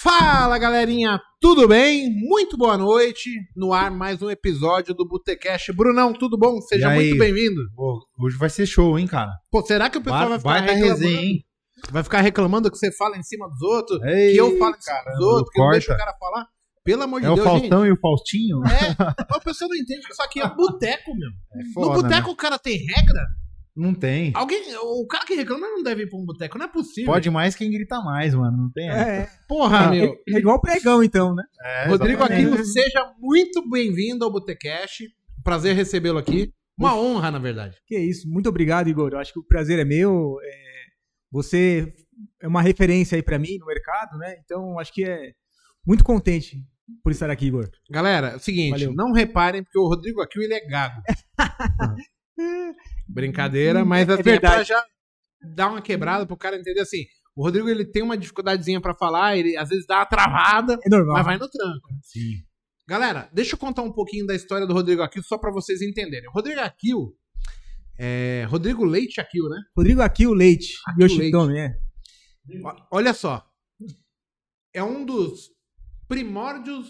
Fala galerinha, tudo bem? Muito boa noite. No ar mais um episódio do Botecast. Brunão, tudo bom? Seja muito bem-vindo. Hoje vai ser show, hein, cara? Pô, será que o pessoal vai, Vai, ficar vai reclamando? resenha, hein? Vai ficar reclamando que você fala em cima dos outros, Ei, que eu falo em cima dos outros, que eu deixo o cara falar? Pelo amor de É o Deus, Faustão e o Faustinho? gente. É, a pessoa não entende que isso aqui é boteco, meu. É no foda, boteco né? o cara tem regra? Não tem. Alguém, o cara que reclama não deve ir pra um boteco, não é possível. Pode mais quem grita mais, mano. Não tem essa. É, Porra, é, meu. é igual pregão, então, né? É, Rodrigo exatamente. Aquino, seja muito bem-vindo ao Botecast. Prazer recebê-lo aqui. Uma honra, na verdade. Que isso. Muito obrigado, Igor. Eu acho que o prazer é meu. É, você é uma referência aí pra mim no mercado, né? Então, acho que é muito contente por estar aqui, Igor. Galera, é o seguinte, Valeu. não reparem, porque o Rodrigo aqui ele é gago. Brincadeira, mas É assim, é, pra verdade. já dar uma quebrada pro cara entender assim. O Rodrigo ele tem uma dificuldadezinha pra falar, ele às vezes dá uma travada, É mas vai no tranco. Sim. Galera, deixa eu contar um pouquinho da história do Rodrigo Aquil só pra vocês entenderem. O Rodrigo Aquil é Rodrigo Leite Aquil, né? Rodrigo Aqui, o Leite. Yoshitomi, é. Olha só. É um dos primórdios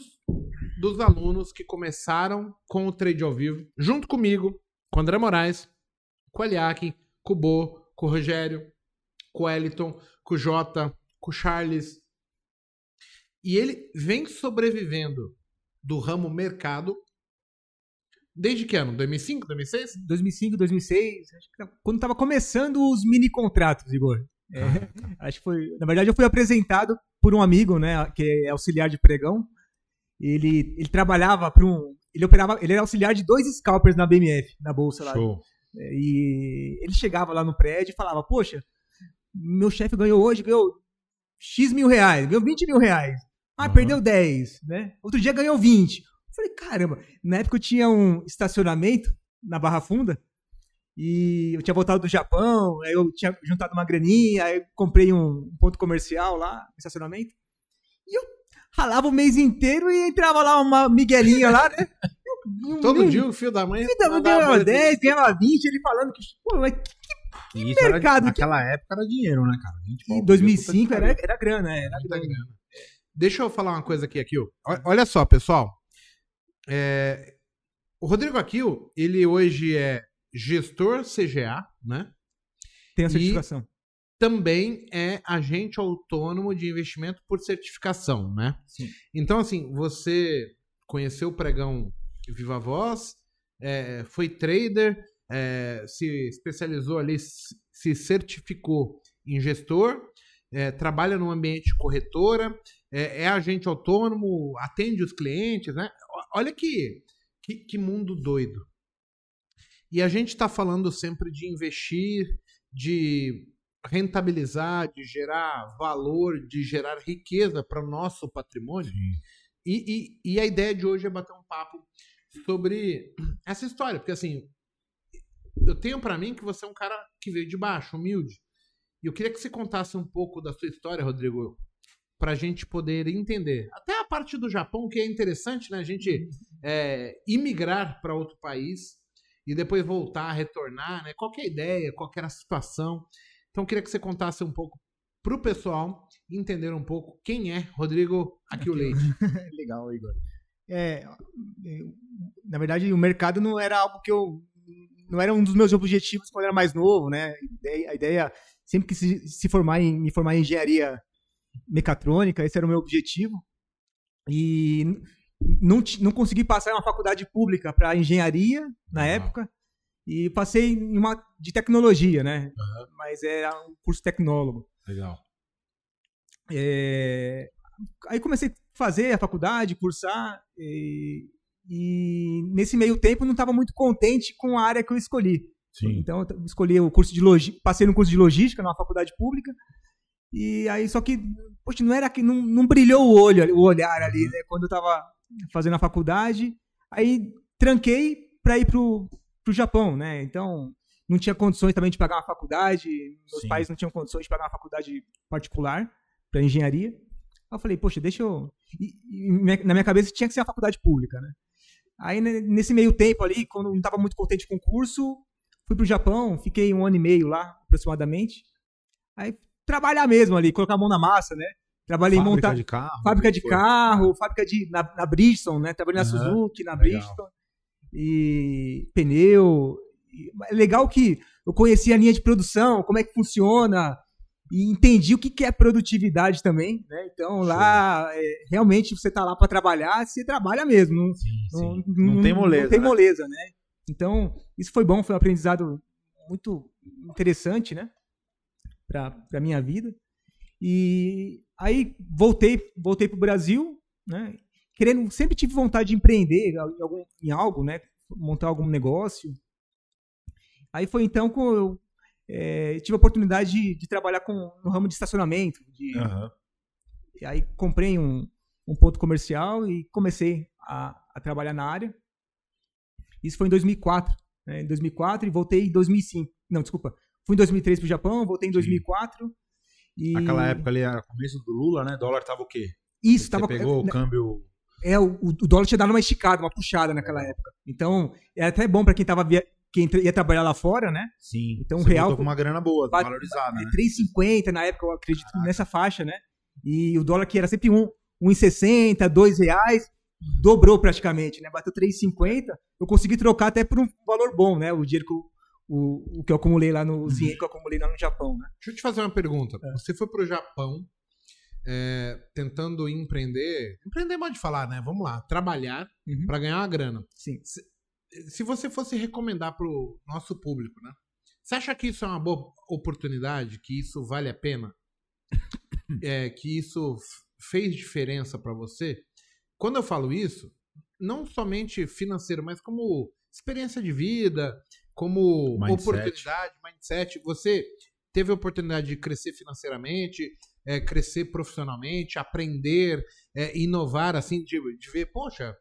dos alunos que começaram com o trade ao vivo, junto comigo, com o André Moraes, com o Eliakim, com o Bo, com o Rogério, com o Eliton, com o Jota, com o Charles. E ele vem sobrevivendo do ramo mercado desde que ano? 2005, 2006? 2005, 2006. Acho que quando tava começando os mini contratos, Igor. É, acho que foi. Na verdade, eu fui apresentado por um amigo, né? Que é auxiliar de pregão. Ele, ele trabalhava para um. Ele operava. Ele era auxiliar de dois scalpers na BMF, na bolsa lá. Show. É, E ele chegava lá no prédio e falava, poxa, meu chefe ganhou hoje, ganhou X mil reais, ganhou 20 mil reais. Ah, Aham. perdeu 10, né? Outro dia ganhou 20. Eu falei, caramba, na época eu tinha um estacionamento na Barra Funda e eu tinha voltado do Japão, aí eu tinha juntado uma graninha, aí eu comprei um ponto comercial lá, um estacionamento, e eu ralava o mês inteiro e entrava lá uma miguelinha lá, né? Todo nem- dia o fio da mãe. Ainda mandava ganhava boletim. 10, ganhava 20, ele falando que, pô, mas E isso era, mercado que- naquela época era dinheiro, né, cara? 20 pau em por 2005 dia, era, que era grana, é, era Muita grana. grana. Deixa eu falar uma coisa aqui, Akil. O- Olha só, pessoal. É, O Rodrigo Akil, ele hoje é gestor CGA, né? Tem a E- certificação. Também é agente autônomo de investimento por certificação, né? Sim. Então, assim, você conheceu o pregão Viva Voz, é, foi trader, é, se especializou ali, se certificou em gestor, é, trabalha no ambiente corretora, é, é agente autônomo, atende os clientes, né? Olha que, que, que mundo doido. E a gente está falando sempre de investir, de rentabilizar, de gerar valor, de gerar riqueza para o nosso patrimônio. E, e, e a ideia de hoje é bater um papo sobre essa história, porque assim, eu tenho para mim que você é um cara que veio de baixo, humilde. E eu queria que você contasse um pouco da sua história, Rodrigo, para a gente poder entender. Até a parte do Japão, que é interessante, né? A gente é, imigrar para outro país e depois voltar, retornar, né? Qual que é a ideia, qual que era a situação. Então eu queria que você contasse um pouco pro pessoal entender um pouco quem é Rodrigo Aqui o Leite. Legal, Igor. É, é, na verdade, o mercado não era algo que eu. Não era um dos meus objetivos quando eu era mais novo, né? A ideia, sempre que se, se formar em, me formar em engenharia mecatrônica, esse era o meu objetivo. E não, não consegui passar em uma faculdade pública para engenharia na Ah. época. E passei em uma de tecnologia, né? Mas era um curso tecnólogo. Legal. É, Aí comecei fazer a faculdade, cursar, e, e nesse meio tempo não estava muito contente com a área que eu escolhi. Sim. Então eu escolhi o curso de logística, passei no curso de logística numa faculdade pública, e aí só que, poxa, não era que não, não brilhou o olho, o olhar ali, né, quando eu estava fazendo a faculdade. Aí tranquei para ir pro, pro Japão, né? Então não tinha condições também de pagar uma faculdade, meus Sim. pais não tinham condições de pagar uma faculdade particular para engenharia. Aí eu falei, poxa, deixa eu. e- e na minha cabeça tinha que ser uma faculdade pública, né? Aí né, nesse meio tempo ali, quando não estava muito contente com o curso, fui pro Japão, fiquei um ano e meio lá, aproximadamente. Aí trabalhar mesmo ali, colocar a mão na massa, né? Trabalhei em Fábrica montar de carro. fábrica de foi. carro, fábrica de na, na Bridgestone, né? Trabalhei na Aham, Suzuki, na legal. Bridgestone e pneu. É legal que eu conheci a linha de produção, como é que funciona e entendi o que que é produtividade também, né? Então lá é, realmente você tá lá para trabalhar, você trabalha mesmo, não, Sim, não, sim. Não, tem moleza. Não tem né? moleza, né? Então, isso foi bom, foi um aprendizado muito interessante, né? Pra, pra minha vida. E aí voltei, voltei pro Brasil, né? Querendo, sempre tive vontade de empreender em, algum, em algo, né? Montar algum negócio. Aí foi então que eu eh, tive a oportunidade de, de trabalhar com, no ramo de estacionamento. De, Aham. e aí comprei um, um ponto comercial e comecei a, a trabalhar na área. Isso foi em 2004. Né? Em 2004 e voltei em 2005. Não, desculpa. Fui em 2003 pro Japão, voltei em 2004. E... Naquela época ali, era começo do Lula, né? Dólar tava o quê? Isso, Você tava. pegou o câmbio. É, o, o dólar tinha dado uma esticada, uma puxada naquela época. Então, é até bom para quem tava via... quem ia trabalhar lá fora, né? Sim. Então, real- voltou com uma grana boa, valorizada, É né? 3,50 na época, eu acredito nessa faixa, né? E o dólar que era sempre um, 1,60, 2 reais, dobrou praticamente, né? Bateu 3,50. Eu consegui trocar até por um valor bom, né? O dinheiro que eu, o, o que eu acumulei lá no o dinheiro que eu acumulei lá no Japão, né? Deixa eu te fazer uma pergunta. Você foi pro Japão é, tentando empreender. Empreender é modo de falar, né? Vamos lá. Trabalhar Uhum. pra ganhar uma grana. Sim. Se você fosse recomendar pro nosso público, né? Você acha que isso é uma boa oportunidade? Que isso vale a pena? É, que isso fez diferença pra você? Quando eu falo isso, não somente financeiro, mas como experiência de vida, como Mindset. oportunidade, mindset. Você teve a oportunidade de crescer financeiramente, é, crescer profissionalmente, aprender, é, inovar, assim, de, de ver, poxa,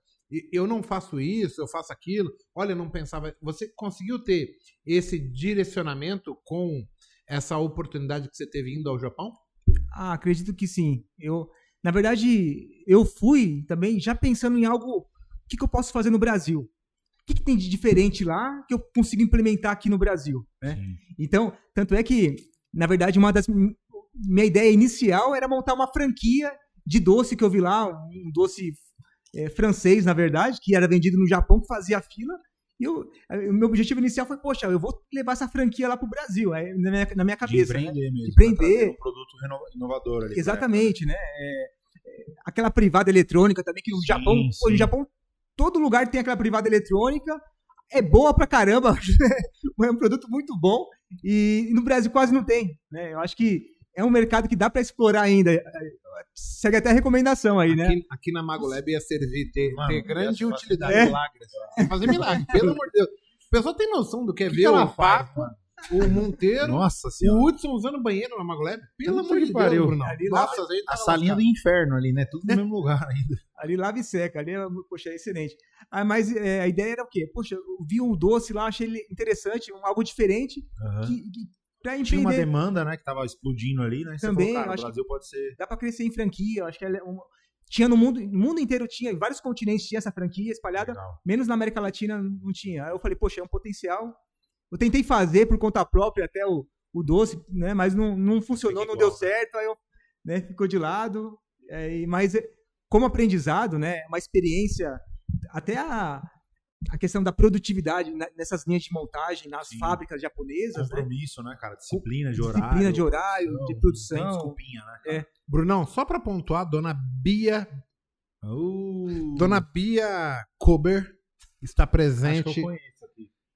eu não faço isso, eu faço aquilo. Olha, eu não pensava. Você conseguiu ter esse direcionamento com essa oportunidade que você teve indo ao Japão? Ah, acredito que sim. Eu, na verdade, eu fui também já pensando em algo. O que, que eu posso fazer no Brasil? O que, que tem de diferente lá que eu consigo implementar aqui no Brasil? Né? Então, tanto é que, na verdade, uma das. Minha ideia inicial era montar uma franquia de doce que eu vi lá, um doce é, francês, na verdade, que era vendido no Japão, que fazia fila. E eu, o meu objetivo inicial foi, poxa, eu vou levar essa franquia lá pro Brasil, aí, na, minha, na minha De cabeça. né? empreender mesmo. De empreender. Um produto inovador ali. pra Exatamente, né? É, é, aquela privada eletrônica também, que no Sim, Japão, pô, no sim. Japão, todo lugar tem aquela privada eletrônica, é boa pra caramba, é um produto muito bom, e no Brasil quase não tem, né? Eu acho que é um mercado que dá pra explorar ainda. Segue até a recomendação aí, né? Aqui, aqui na Magolab ia servir, ter, Mano, ter grande fazer utilidade. É. milagres. Ia fazer milagre, pelo amor de Deus. A pessoa tem noção do que é O que ver que o Paco, o Monteiro, Nossa o. Hudson usando banheiro na Magolab. Pelo amor de pariu. Deus, Bruno. Ali Nossa, aí A salinha do inferno ali, né? Tudo no mesmo lugar ainda. Ali lava e seca, ali é, poxa, é excelente. Ah, mas é, a ideia era o quê? Poxa, eu vi um doce lá, achei ele interessante, um, algo diferente, que, que pra Tinha uma demanda, né? Que tava explodindo ali, né? Você Também, falou, cara, o Brasil pode ser. dá pra crescer em franquia. Eu acho que é uma- tinha no mundo, no mundo inteiro tinha, em vários continentes tinha essa franquia espalhada, Legal. menos na América Latina não tinha. Aí eu falei, poxa, é um potencial. Eu tentei fazer por conta própria até o, o doce, né? Mas não, não funcionou, não deu certo, aí eu, né, ficou de lado. É, mas é, como aprendizado, né? Uma experiência, até a, a questão da produtividade né, nessas linhas de montagem nas Sim. fábricas japonesas, né? Compromisso, né, cara? Disciplina de horário. Disciplina de horário, Não, de Não produção. tem desculpinha, né? cara? É. Brunão, só pra pontuar, dona Bia, Uh, dona Bia Kober está presente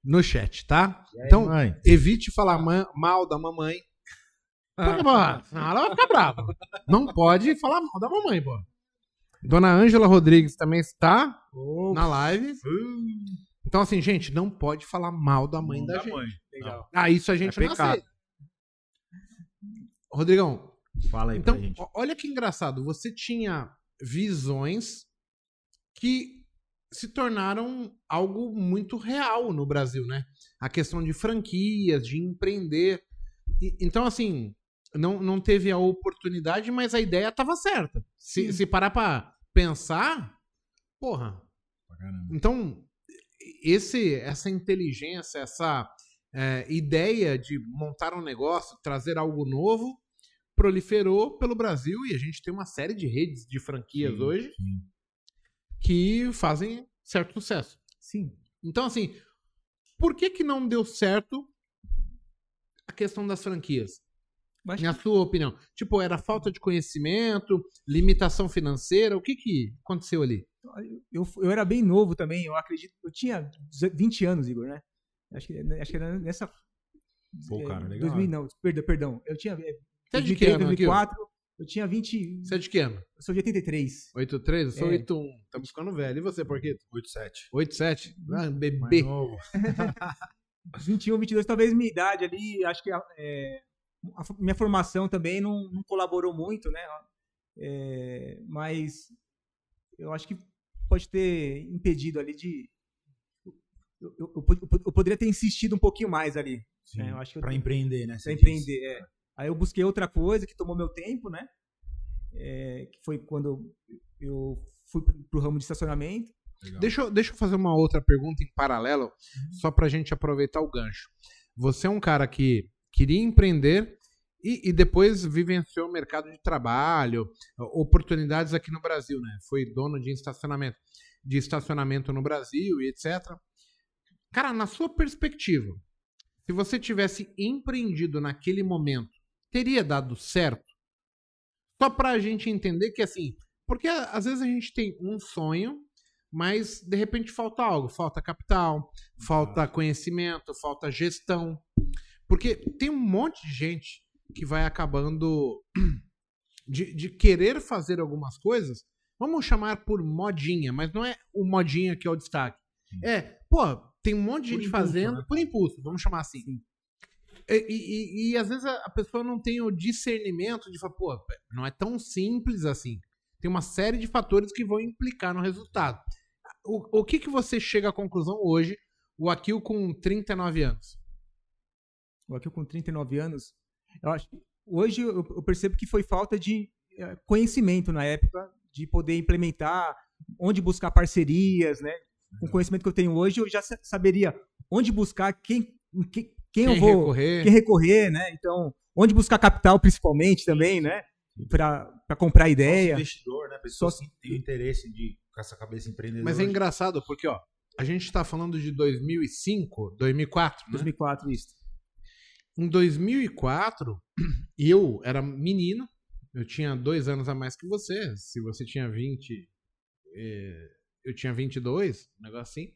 no chat, tá? Aí, Então, mãe? evite falar ma- mal da mamãe. Porque, pô, senão ela vai ficar brava. Não pode falar mal da mamãe, pô. Dona Ângela Rodrigues também está na live. Então, assim, gente, não pode falar mal da mãe Não da da gente. mãe. Legal. Ah, isso a gente É não pecado. aceita. Rodrigão, Fala aí então, pra gente. olha que engraçado. Você tinha visões que se tornaram algo muito real no Brasil, né? A questão de franquias, de empreender. E- então, assim, não, não teve a oportunidade, mas a ideia estava certa. Se, Sim. se parar pra pensar, porra. Então, esse, essa inteligência, essa é, ideia de montar um negócio, trazer algo novo, proliferou pelo Brasil e a gente tem uma série de redes de franquias Sim, hoje sim. que fazem certo sucesso. Sim. Então, assim, por que que não deu certo a questão das franquias? Mas Na sua opinião? Tipo, era falta de conhecimento, limitação financeira? O que que aconteceu ali? eu, eu era bem novo também, eu acredito. Eu tinha 20 anos, Igor, né? Acho que, acho que era nessa. Pô, é, cara, legal. 2000, não, perdão, perdão. Eu tinha. é, Você é de 2003, que ano, aqui, ó? 2004, eu tinha 20. Você é de que ano? Eu sou de 83. 83? Eu sou É. 81. Estamos ficando velho. E você, Porquito? 87. 87? Ah, Mais bebê. novo. 21, 22, talvez minha idade ali, acho que é, a minha formação também não, não colaborou muito, né? É, mas eu acho que pode ter impedido ali de. Eu, eu- eu eu poderia ter insistido um pouquinho mais ali, Sim. É, pra tenho- empreender, né? pra você empreender. é. Aí eu busquei outra coisa que tomou meu tempo, né? É, que foi quando eu fui pro, ramo de estacionamento. Legal. Deixa eu, deixa eu fazer uma outra pergunta em paralelo, só pra gente aproveitar o gancho. Você é um cara que queria empreender e, e depois vivenciou o mercado de trabalho, oportunidades aqui no Brasil, né? Foi dono de estacionamento, de estacionamento no Brasil e etc. Cara, na sua perspectiva, se você tivesse empreendido naquele momento, teria dado certo? Só pra gente entender que assim, porque a- às vezes a gente tem um sonho, mas de repente falta algo, falta capital, falta conhecimento, falta gestão. Porque tem um monte de gente que vai acabando de, de querer fazer algumas coisas, vamos chamar por modinha, mas não é o modinha que é o destaque. É, pô, tem um monte de Por gente impulso, fazendo né? por impulso, vamos chamar assim. E, e- e- e às vezes a pessoa não tem o discernimento de falar, pô, não é tão simples assim. Tem uma série de fatores que vão implicar no resultado. O, o que, que você chega à conclusão hoje, o Akil com 39 anos? Eu aqui com 39 anos, eu acho, hoje eu, eu percebo que foi falta de eh, conhecimento na época de poder implementar, onde buscar parcerias, né? Com o conhecimento que eu tenho hoje, eu já sa- saberia onde buscar, quem, em que- quem, eu vou recorrer? quem recorrer, né? Então, onde buscar capital principalmente também, né? Para comprar ideia. investidor, né? Pessoa Sócio- que tem o interesse de com essa cabeça empreendedora. Mas é engraçado porque, ó, a gente tá falando de 2005, 2004, né? 2004 isso. Em 2004, eu era menino, eu tinha dois anos a mais que você. Se você tinha 20, eh, eu tinha 22, um negócio assim.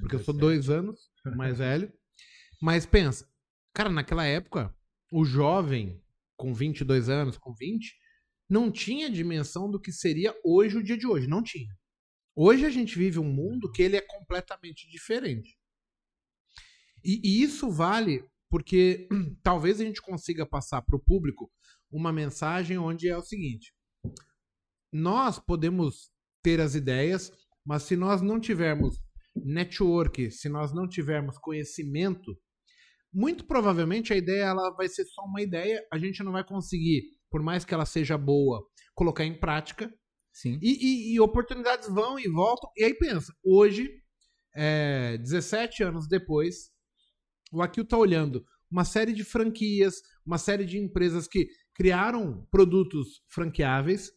Porque eu sou dois anos mais velho. Mas pensa, cara, naquela época, o jovem com 22 anos, com 20, não tinha dimensão do que seria hoje o dia de hoje. Não tinha. Hoje a gente vive um mundo que ele é completamente diferente. E, e isso vale porque talvez a gente consiga passar para o público uma mensagem onde é o seguinte: nós podemos ter as ideias, mas se nós não tivermos network, se nós não tivermos conhecimento, muito provavelmente a ideia ela vai ser só uma ideia, a gente não vai conseguir, por mais que ela seja boa, colocar em prática. Sim. E, e- e oportunidades vão e voltam. E aí pensa, hoje, é, 17 anos depois, o Akil tá olhando uma série de franquias, uma série de empresas que criaram produtos franqueáveis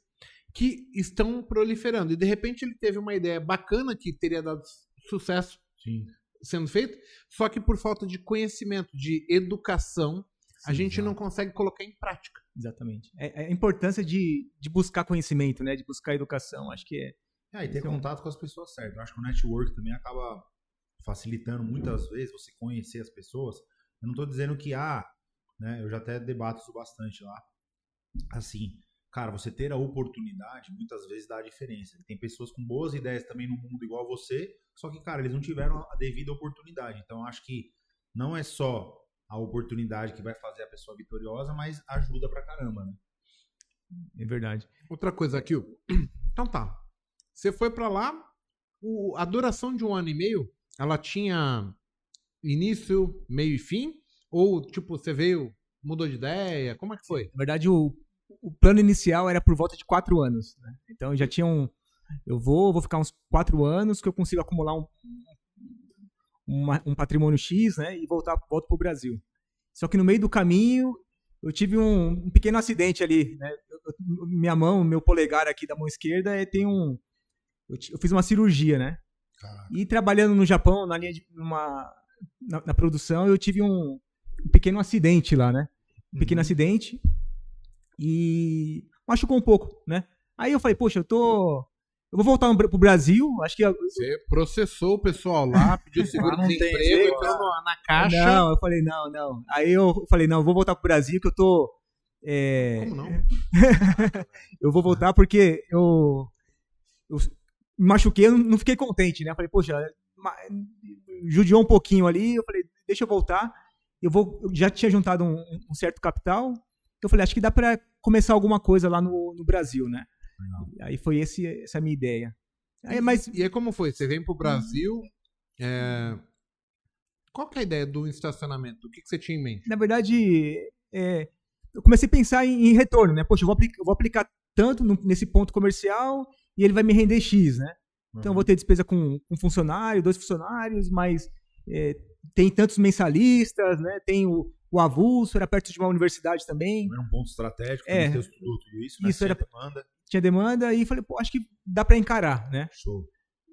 que estão proliferando. E de repente ele teve uma ideia bacana que teria dado sucesso Sim. sendo feito, só que por falta de conhecimento, de educação, a Sim, gente não consegue colocar em prática. Exatamente. É, é a importância de, de buscar conhecimento, né? De buscar educação. Acho que é. É, e ter Então- contato com as pessoas certas. Eu acho que o network também acaba facilitando muitas vezes você conhecer as pessoas. Eu não tô dizendo que, ah, né, eu já até debato isso bastante lá. Assim, cara, você ter a oportunidade muitas vezes dá a diferença. Tem pessoas com boas ideias também no mundo igual a você, só que, cara, eles não tiveram a devida oportunidade. Então, eu acho que não é só a oportunidade que vai fazer a pessoa vitoriosa, mas ajuda pra caramba, né? É verdade. Outra coisa aqui. Então tá. Você foi pra lá, o- a duração de um ano e meio, ela tinha início, meio e fim? Ou, tipo, você veio, mudou de ideia? Como é que foi? Na verdade, o, o plano inicial era por volta de quatro anos. né? Então já tinha um. Eu vou, vou ficar uns quatro anos que eu consigo acumular um, uma- um patrimônio X, né? E voltar volto para o Brasil. Só que no meio do caminho eu tive um, um pequeno acidente ali, né? Eu- eu- minha mão, meu polegar aqui da mão esquerda é, tem um. Eu, eu fiz uma cirurgia, né? Caraca. E trabalhando no Japão, na linha de numa, na, na produção, eu tive um, um pequeno acidente lá, né? Um pequeno Uhum. acidente e machucou um pouco, né? Aí eu falei, poxa, eu tô. Eu vou voltar pro Brasil, acho que. Você processou o pessoal lá, pediu Lá seguro não tem desemprego, jeito, entrou na caixa. Não, eu falei, não, não. Aí eu falei, não, eu vou voltar pro Brasil que eu tô. é, Como não? eu vou voltar porque eu, eu machuquei, eu não- fiquei contente, né? Eu falei, poxa, judiou um pouquinho ali, eu falei, deixa eu voltar. Eu vou, eu já tinha juntado um, um certo capital, eu falei, acho que dá pra começar alguma coisa lá no, no Brasil, né? Legal. Aí foi esse, essa a minha ideia. Aí, mas E aí como foi? Você vem pro Brasil, é, qual que é a ideia do estacionamento? O que, que você tinha em mente? na verdade, é, eu comecei a pensar em, em retorno, né? Poxa, eu vou aplicar, eu vou aplicar tanto no- nesse ponto comercial e ele vai me render X, né? Então eu vou ter despesa com um funcionário, dois funcionários, mas é, tem tantos mensalistas, né? Tem o, o avulso, era perto de uma universidade também, Era um ponto estratégico, É. tudo isso, né? Isso Sem era- demanda. tinha demanda e falei, pô, acho que dá pra encarar, né? Show.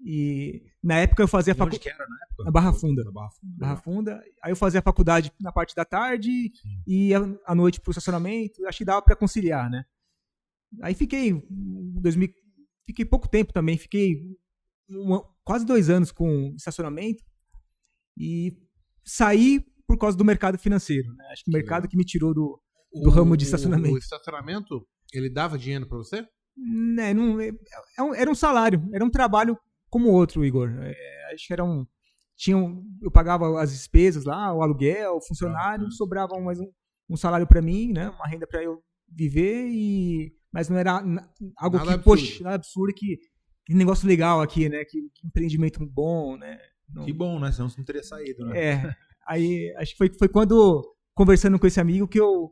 E na época eu fazia faculdade. que era na época? Na Barra Funda. Na Barra Funda. Barra Funda. Aí eu fazia a faculdade na parte da tarde e ia à noite pro estacionamento. Acho que dava pra conciliar, né? Aí fiquei em 2000, fiquei pouco tempo também, fiquei uma- quase dois anos com estacionamento e saí por causa do mercado financeiro. Né? Acho que o mercado que me tirou do, Do ramo de estacionamento. O, estacionamento, ele dava dinheiro pra você? né, não, é- é era um salário, era um trabalho como outro, Igor. É, acho que era um. Tinha um- eu pagava as despesas lá, o aluguel, o funcionário, Ah, sobrava mais um, um salário para mim, né? Uma renda para eu viver e mas não era algo Nada que, absurdo. poxa, nada absurdo que, que negócio legal aqui, né? Que, que empreendimento bom, né? Não- Que bom, né? Senão você não teria saído, né? é. Aí acho que foi, foi quando, conversando com esse amigo, que eu.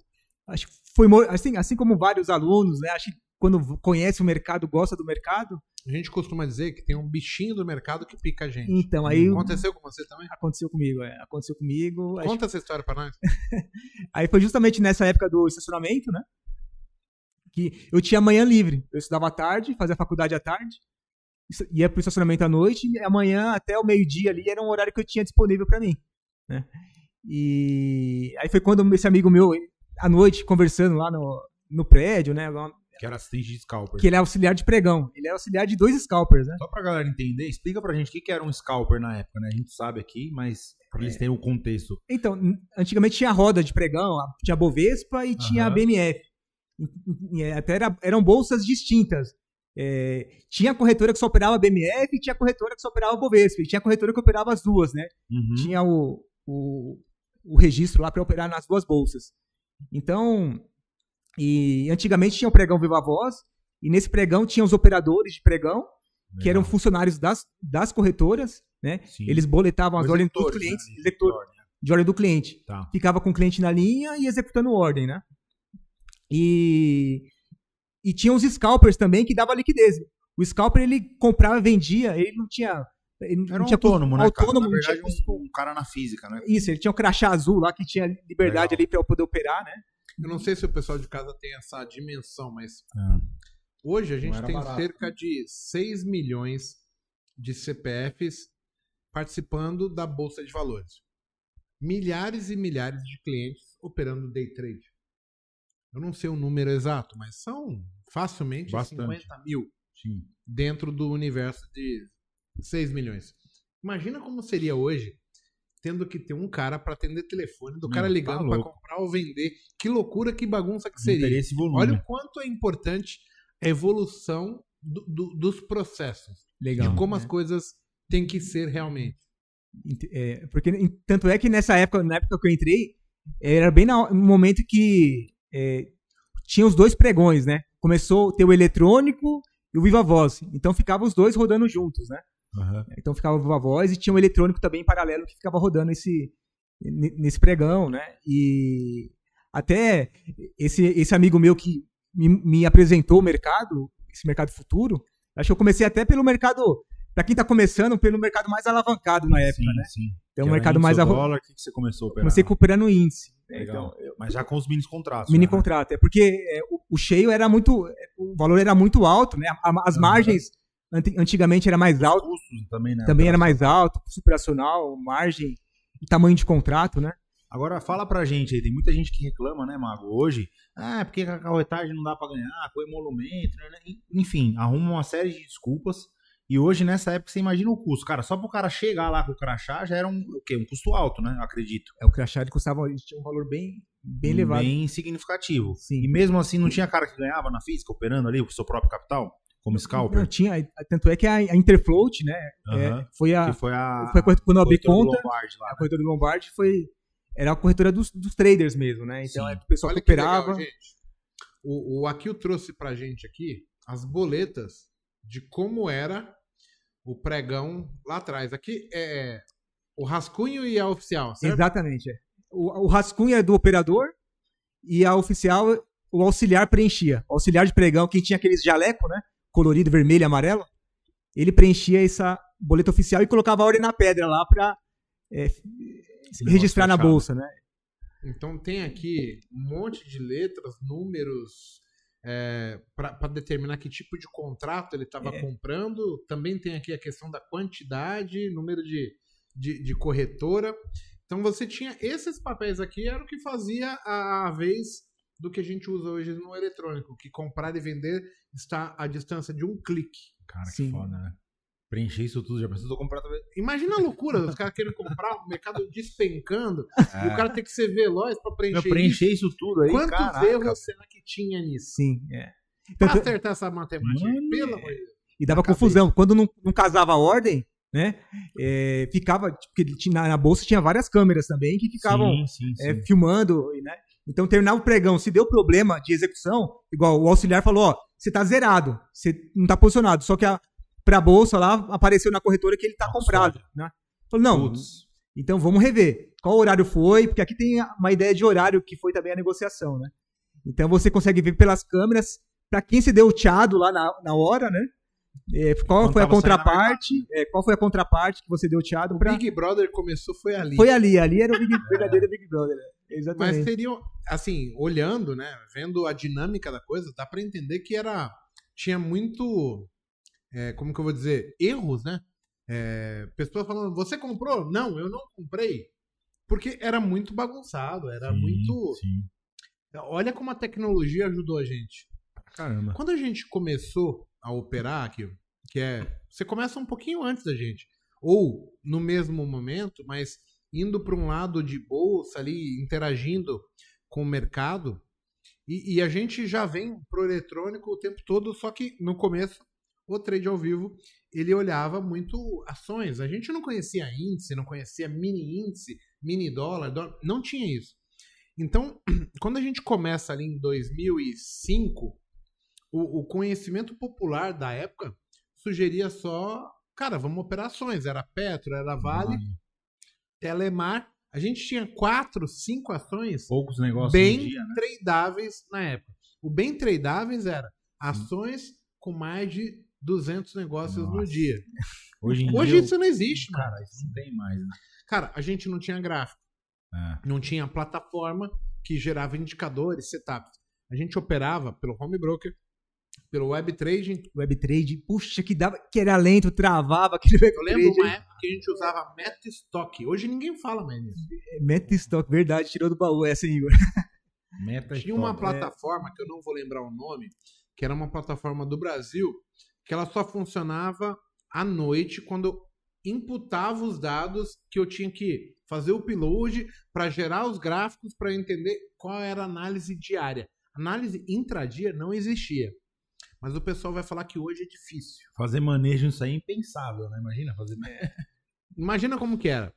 Acho que foi. Assim, assim como vários alunos, né? Acho que quando conhece o mercado, gosta do mercado. A gente costuma dizer que tem um bichinho do mercado que pica a gente. Então, aí Aconteceu com você também? aconteceu comigo. É, aconteceu comigo. acho- Conta essa história pra nós. Aí foi justamente nessa época do estacionamento, né? Que eu tinha manhã livre. Eu estudava à tarde, fazia faculdade à tarde, ia pro estacionamento à noite, e amanhã até o meio-dia ali era um horário que eu tinha disponível para mim, né? E aí foi quando esse amigo meu, à noite, conversando lá no, no prédio, né? lá- Que era assistente de scalper. Que ele é auxiliar de pregão. Ele é auxiliar de dois scalpers, né? Só pra galera entender, explica pra gente o que que era um scalper na época, né? A gente sabe aqui, mas pra É. eles terem o contexto. Então, antigamente tinha roda de pregão, tinha a Bovespa e tinha a. BMF. Até era- eram bolsas distintas. É, tinha corretora que só operava a BMF e tinha corretora que só operava a Bovespa. E tinha corretora que operava as duas, né? Uhum. Tinha o, o, o registro lá para operar nas duas bolsas. Então, e antigamente tinha o pregão Viva Voz, e nesse pregão tinha os operadores de pregão, que eram Legal. funcionários das, das corretoras, né? Sim. Eles boletavam as ordens dos clientes, né? executor, de ordem do cliente Tá. ficava com o cliente na linha e executando ordem, né? E, e tinha os scalpers também que dava liquidez. O scalper ele comprava, vendia, ele não tinha. Ele não Era um tinha custo- autônomo, né? cara? Autônomo, Na não tinha verdade, custo- um, um cara na física, né? Isso, ele tinha o crachá azul lá que tinha liberdade Legal. ali para eu poder operar, né? Eu não sei se o pessoal de casa tem essa dimensão, mas É. hoje a gente tem barato. cerca de 6 milhões de CPFs participando da Bolsa de Valores. Milhares e milhares de clientes operando day trade. Eu não sei o número exato, mas são facilmente Bastante. 50 mil Sim. dentro do universo de 6 milhões. Imagina como seria hoje tendo que ter um cara para atender telefone, do cara tá ligando para louco. comprar ou vender. Que loucura, que bagunça que seria. Olha o quanto é importante a evolução do- do- dos processos. Legal. de como né? as coisas têm que ser realmente. Ent- é, porque tanto é que nessa época, na época que eu entrei, era bem no momento que é, tinha os dois pregões, né? Começou a ter o eletrônico e o Viva Voz. Então ficavam os dois rodando juntos, né? Aham. Então ficava o Viva Voz e tinha um eletrônico também em paralelo que ficava rodando esse, nesse pregão, né? E até esse, esse amigo meu que me, me apresentou o mercado, esse mercado futuro, acho que eu comecei até pelo mercado, para quem tá começando, pelo mercado mais alavancado na época, sim, né? sim. Então Que o mercado mais avo- dólar, o que, que você começou a operar? Comecei cooperando índice. Né? Legal. Então, eu- Mas já com os mini contratos. mini né? contrato. É porque é, o, o cheio era muito. O valor era muito alto, né? As margens anti- antigamente era mais alto, Custos também, né? também era mais alto, superacional, margem e tamanho de contrato, né? Agora fala pra gente aí, tem muita gente que reclama, né, Mago? Hoje, ah, é porque a carretagem não dá pra ganhar, com emolumento, né? Enfim, arruma uma série de desculpas. E hoje, nessa época, você imagina o custo. Cara, só pro cara chegar lá com o crachá já era um, o quê? Um custo alto, né? Eu acredito. É, o crachá ele custava, ele tinha um valor bem, bem elevado. Bem significativo. Sim. E mesmo assim, não tinha cara que ganhava na física, operando ali, com o seu próprio capital, como Não, scalper? tinha, tanto é que a, a Interfloat, né? é, foi a, Que foi a. foi a corretora- quando eu abri conta, Lombardi lá, a né? corretora do Lombardi foi era a corretora dos, dos traders mesmo, né? Então Sim. é o pessoal Olha que legal, operava. gente. O, o Akil trouxe pra gente aqui as boletas de como era o pregão lá atrás. Aqui é o rascunho e a oficial, certo? Exatamente. é. O, o rascunho é do operador e a oficial, o auxiliar preenchia. O auxiliar de pregão, quem tinha aqueles jaleco, né? Colorido, vermelho e amarelo, ele preenchia essa boleta oficial e colocava a ordem na pedra lá pra é, registrar na bolsa, né? Então tem aqui um monte de letras, números, para determinar que tipo de contrato ele estava É. comprando. Também tem aqui a questão da quantidade, número de, de, de corretora. Então você tinha esses papéis aqui, era o que fazia a, a vez do que a gente usa hoje no eletrônico, que comprar e vender está à distância de um clique. Cara, que Sim. foda, né? Preencher isso tudo, já precisou comprar talvez. Imagina a loucura, os caras querendo comprar, o mercado despencando, e o cara tem que ser veloz para preencher, preencher isso tudo aí, Quantos caraca, erros será que tinha nisso? Sim, é. Pra Tanto- acertar essa matemática, Mano, pelo é. amor de Deus. E dava confusão. Quando não, não casava a ordem, né? é, ficava. tipo, Porque tinha- na, na bolsa tinha várias câmeras também que ficavam Sim, sim, sim. é, filmando, né? Então terminava o pregão, se deu problema de execução, igual o auxiliar falou, ó, você tá zerado, você não tá posicionado, só que a pra bolsa lá apareceu na corretora que ele tá Nossa, comprado, né? Falou, não, Putz. então vamos rever. Qual horário foi? Porque aqui tem uma ideia de horário que foi também a negociação, né? Então você consegue ver pelas câmeras para quem se deu o tchado lá na, na hora, né? É, qual Quando foi a contraparte? é, qual foi a contraparte que você deu o tchado O pra... Big Brother começou foi ali. Foi ali, ali era o Big, verdadeiro Big Brother. né? Exatamente. Mas seriam, assim, olhando, né, vendo a dinâmica da coisa, dá pra entender que era tinha muito, é, como que eu vou dizer, erros, né? É, pessoas falando, você comprou? Não, eu não comprei. Porque era muito bagunçado, era Sim, muito... Sim. Olha como a tecnologia ajudou a gente. Caramba. Quando a gente começou a operar aqui, que é. Você começa um pouquinho antes da gente. Ou no mesmo momento, mas indo para um lado de bolsa ali, interagindo com o mercado. E, e a gente já vem pro eletrônico o tempo todo, só que no começo, o trade ao vivo, ele olhava muito ações. A gente não conhecia índice, não conhecia mini índice, mini dólar, dólar não tinha isso. Então, quando a gente começa ali em 2005, o, o conhecimento popular da época sugeria só, cara, vamos operações. Era Petro, era Vale, Telemar. A gente tinha quatro, cinco ações Poucos negócios bem dia, né? tradáveis na época. O bem tradáveis era ações com mais de 200 negócios no Nossa. dia. Hoje Hoje dia, isso não existe, mano. cara, isso não tem mais, né? Cara, a gente não tinha gráfico, É. não tinha plataforma que gerava indicadores, setups. A gente operava pelo home broker, pelo web trading. Webtrade, puxa, que dava, que era lento, travava aquele Eu lembro webtrade. uma época que a gente usava MetaStock. Hoje ninguém fala mais nisso. Metastock, verdade, tirou do baú essa aí, Igor. Meta Tinha uma top. plataforma, que eu não vou lembrar o nome, que era uma plataforma do Brasil, que ela só funcionava à noite, quando eu imputava os dados que eu tinha que fazer o upload para gerar os gráficos para entender qual era a análise diária. Análise intradia não existia. Mas o pessoal vai falar que hoje é difícil. Fazer manejo nisso aí é impensável, né? Imagina fazer Imagina como que era.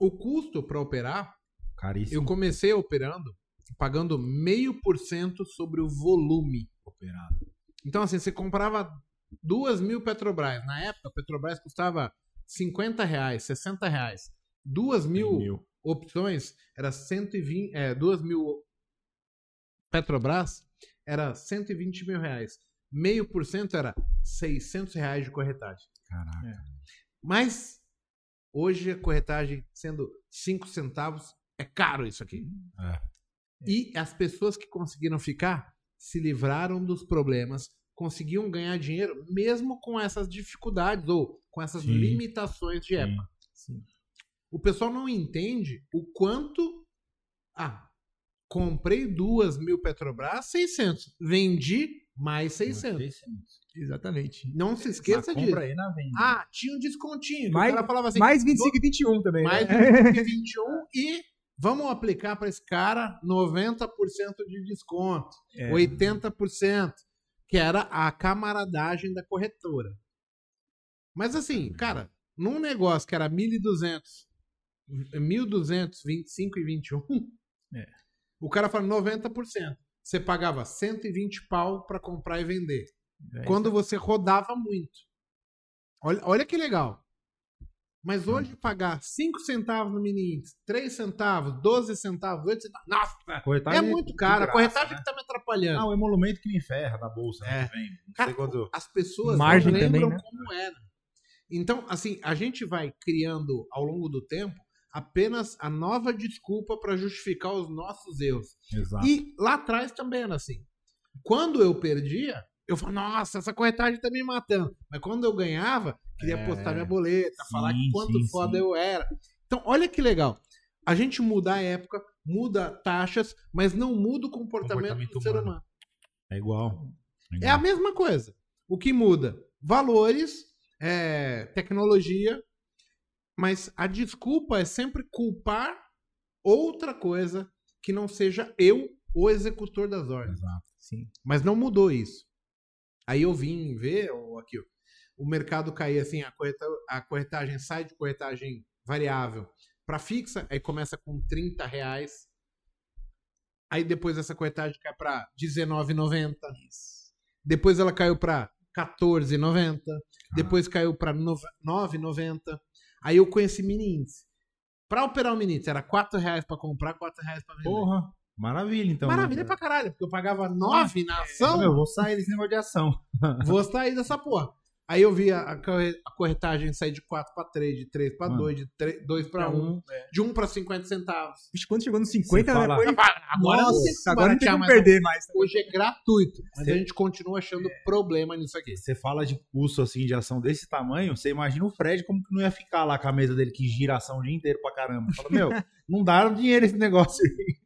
O custo para operar, caríssimo. eu comecei operando pagando meio por cento sobre o volume operado. Então, assim, você comprava duas mil Petrobras. Na época, a Petrobras custava 50 reais, 60 reais. Duas mil, opções era 120, é, duas mil Petrobras era 120 mil reais. Meio por cento era 600 reais de corretagem. Caraca. Mas, hoje a corretagem sendo 5 centavos, É caro isso aqui. É. E as pessoas que conseguiram ficar se livraram dos problemas, conseguiam ganhar dinheiro mesmo com essas dificuldades ou com essas Sim. limitações de Sim. época. O pessoal não entende o quanto. Ah, comprei duas mil Petrobras, 600. Vendi mais 600. Exatamente. Não se esqueça disso. compra aí na venda. Ah, tinha um descontinho. Mais- o cara falava assim, Mais 25 e 21 também. mais né? 21 e vamos aplicar para esse cara 90% de desconto, É. 80%, que era a camaradagem da corretora. Mas assim, cara, num negócio que era 1.200, 1.200, 25 e 21, É. o cara fala 90%. Você pagava 120 pau para comprar e vender É, quando você rodava muito. Olha, olha que legal. Mas hoje pagar 5 centavos no mini índice, 3 centavos, 12 centavos, 8 centavos. Nossa, Corretagem é muito caro. A corretagem né? que tá me atrapalhando. Ah, o emolumento que me ferra da bolsa. É. né, que vem. Não Cara, sei quando... As pessoas Margem não lembram também, né? como era. Então, assim, a gente vai criando ao longo do tempo apenas a nova desculpa para justificar os nossos erros. Exato. E lá atrás também era assim. Quando eu perdia, eu falava, nossa, essa corretagem tá me matando. Mas quando eu ganhava, queria É. postar minha boleta, falar Sim, que quanto sim, foda sim. eu era. Então, olha que legal. A gente muda a época, muda taxas, mas não muda o comportamento, Comportamento do ser humano. humano. É igual. É É a igual. mesma coisa. O que muda? Valores, é, tecnologia, mas a desculpa é sempre culpar outra coisa que não seja eu, o executor das ordens. Exato. Sim. Mas não mudou isso. Aí eu vim ver ó, aqui, ó, o mercado cair assim, a, correta- a corretagem sai de corretagem variável para fixa, aí começa com 30 reais. Aí depois essa corretagem cai para 19,90. Depois ela caiu para 14,90. Depois caiu para 9,90. Aí eu conheci mini índice. Para operar o mini índice era 4 reais para comprar, 4 reais para vender. Porra. Maravilha, então. Maravilha pra caralho, porque eu pagava 9 na ação. Meu, eu vou sair desse negócio de ação. Vou sair dessa porra. Aí eu vi a, a corre- a corretagem sair de 4 para 3, de 3 para Mano. 2, de 2 para 1, de 1 para 50 centavos. Vixe, quando chegou nos 50, Você fala- depois... Agora não tem que Nossa, agora não tem como mais, perder mais. Hoje é gratuito, mas Você- a gente continua achando problema nisso aqui. Você fala de custo assim de ação desse tamanho, você imagina o Fred como que não ia ficar lá com a mesa dele que gira a ação o dia inteiro pra caramba. Fala, meu, não dá dinheiro esse negócio aí.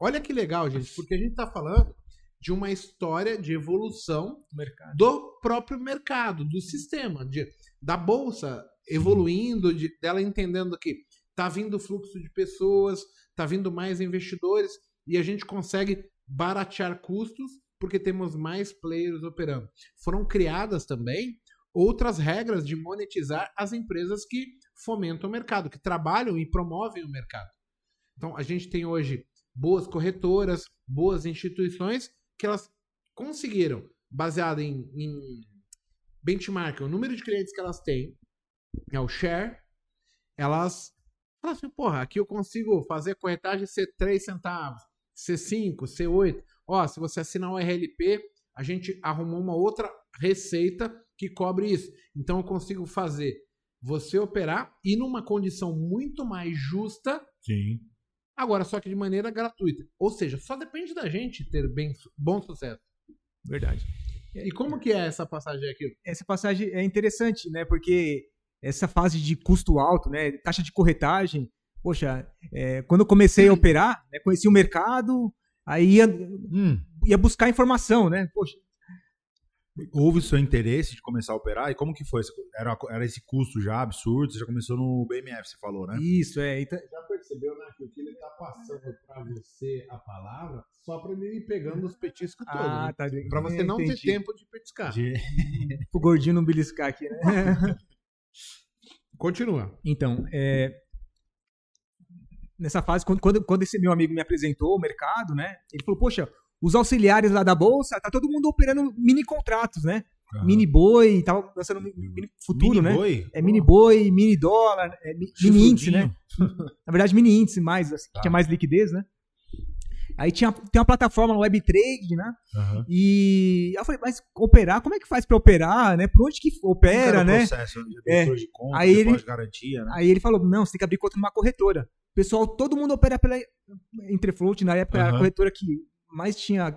Olha que legal, gente, porque a gente tá falando de uma história de evolução Mercado. do próprio mercado, do sistema, de, da bolsa evoluindo, de, dela entendendo que tá vindo fluxo de pessoas, tá vindo mais investidores e a gente consegue baratear custos porque temos mais players operando. Foram criadas também outras regras de monetizar as empresas que fomentam o mercado, que trabalham e promovem o mercado. Então a gente tem hoje boas corretoras, boas instituições que elas conseguiram, baseado em, em benchmark, o número de clientes que elas têm, é o share, elas falam assim, porra, aqui eu consigo fazer corretagem ser 3 centavos, ser 5, ser 8. Ó, se você assinar o RLP, a gente arrumou uma outra receita que cobre isso. Então eu consigo fazer você operar e numa condição muito mais justa Sim. Agora, só que de maneira gratuita. Ou seja, só depende da gente ter bem, bom sucesso. Verdade. E como que é essa passagem aqui? Essa passagem é interessante, né? Porque essa fase de custo alto, né? Taxa de corretagem. Poxa, é, quando eu comecei a operar, né, conheci o mercado, aí ia, Hum, ia buscar informação, né? Poxa, houve o seu interesse de começar a operar? E como que foi? Era, era esse custo já absurdo? Você já começou no BMF, você falou, né? isso, é. Então, Já percebeu, né, que o que ele tá passando pra você a palavra só pra ele ir pegando os petiscos todos. ah, né? tá. Pra você não entendi. ter tempo de petiscar. De- O gordinho não beliscar aqui, né? Continua. Então, é, nessa fase, quando, quando, quando esse meu amigo me apresentou o mercado, né? Ele falou, poxa, os auxiliares lá da Bolsa, tá todo mundo operando mini contratos, né? Aham. Mini boi, tava lançando mi- mini futuro, Mini né? boi? É mini boi, mini dólar, é mi- mini índice, né? Na verdade, mini índice mais, assim, Tá. tinha mais liquidez, né? Aí tinha, tem uma plataforma no Web3, né? Aham. E eu falei, mas operar, como é que faz pra operar, né? Por onde que opera, né? processo É. de conta, Aí ele- garantia, né? Aí ele falou, não, você tem que abrir conta numa corretora. pessoal, todo mundo opera pela Interfloat, na época era a corretora que mais tinha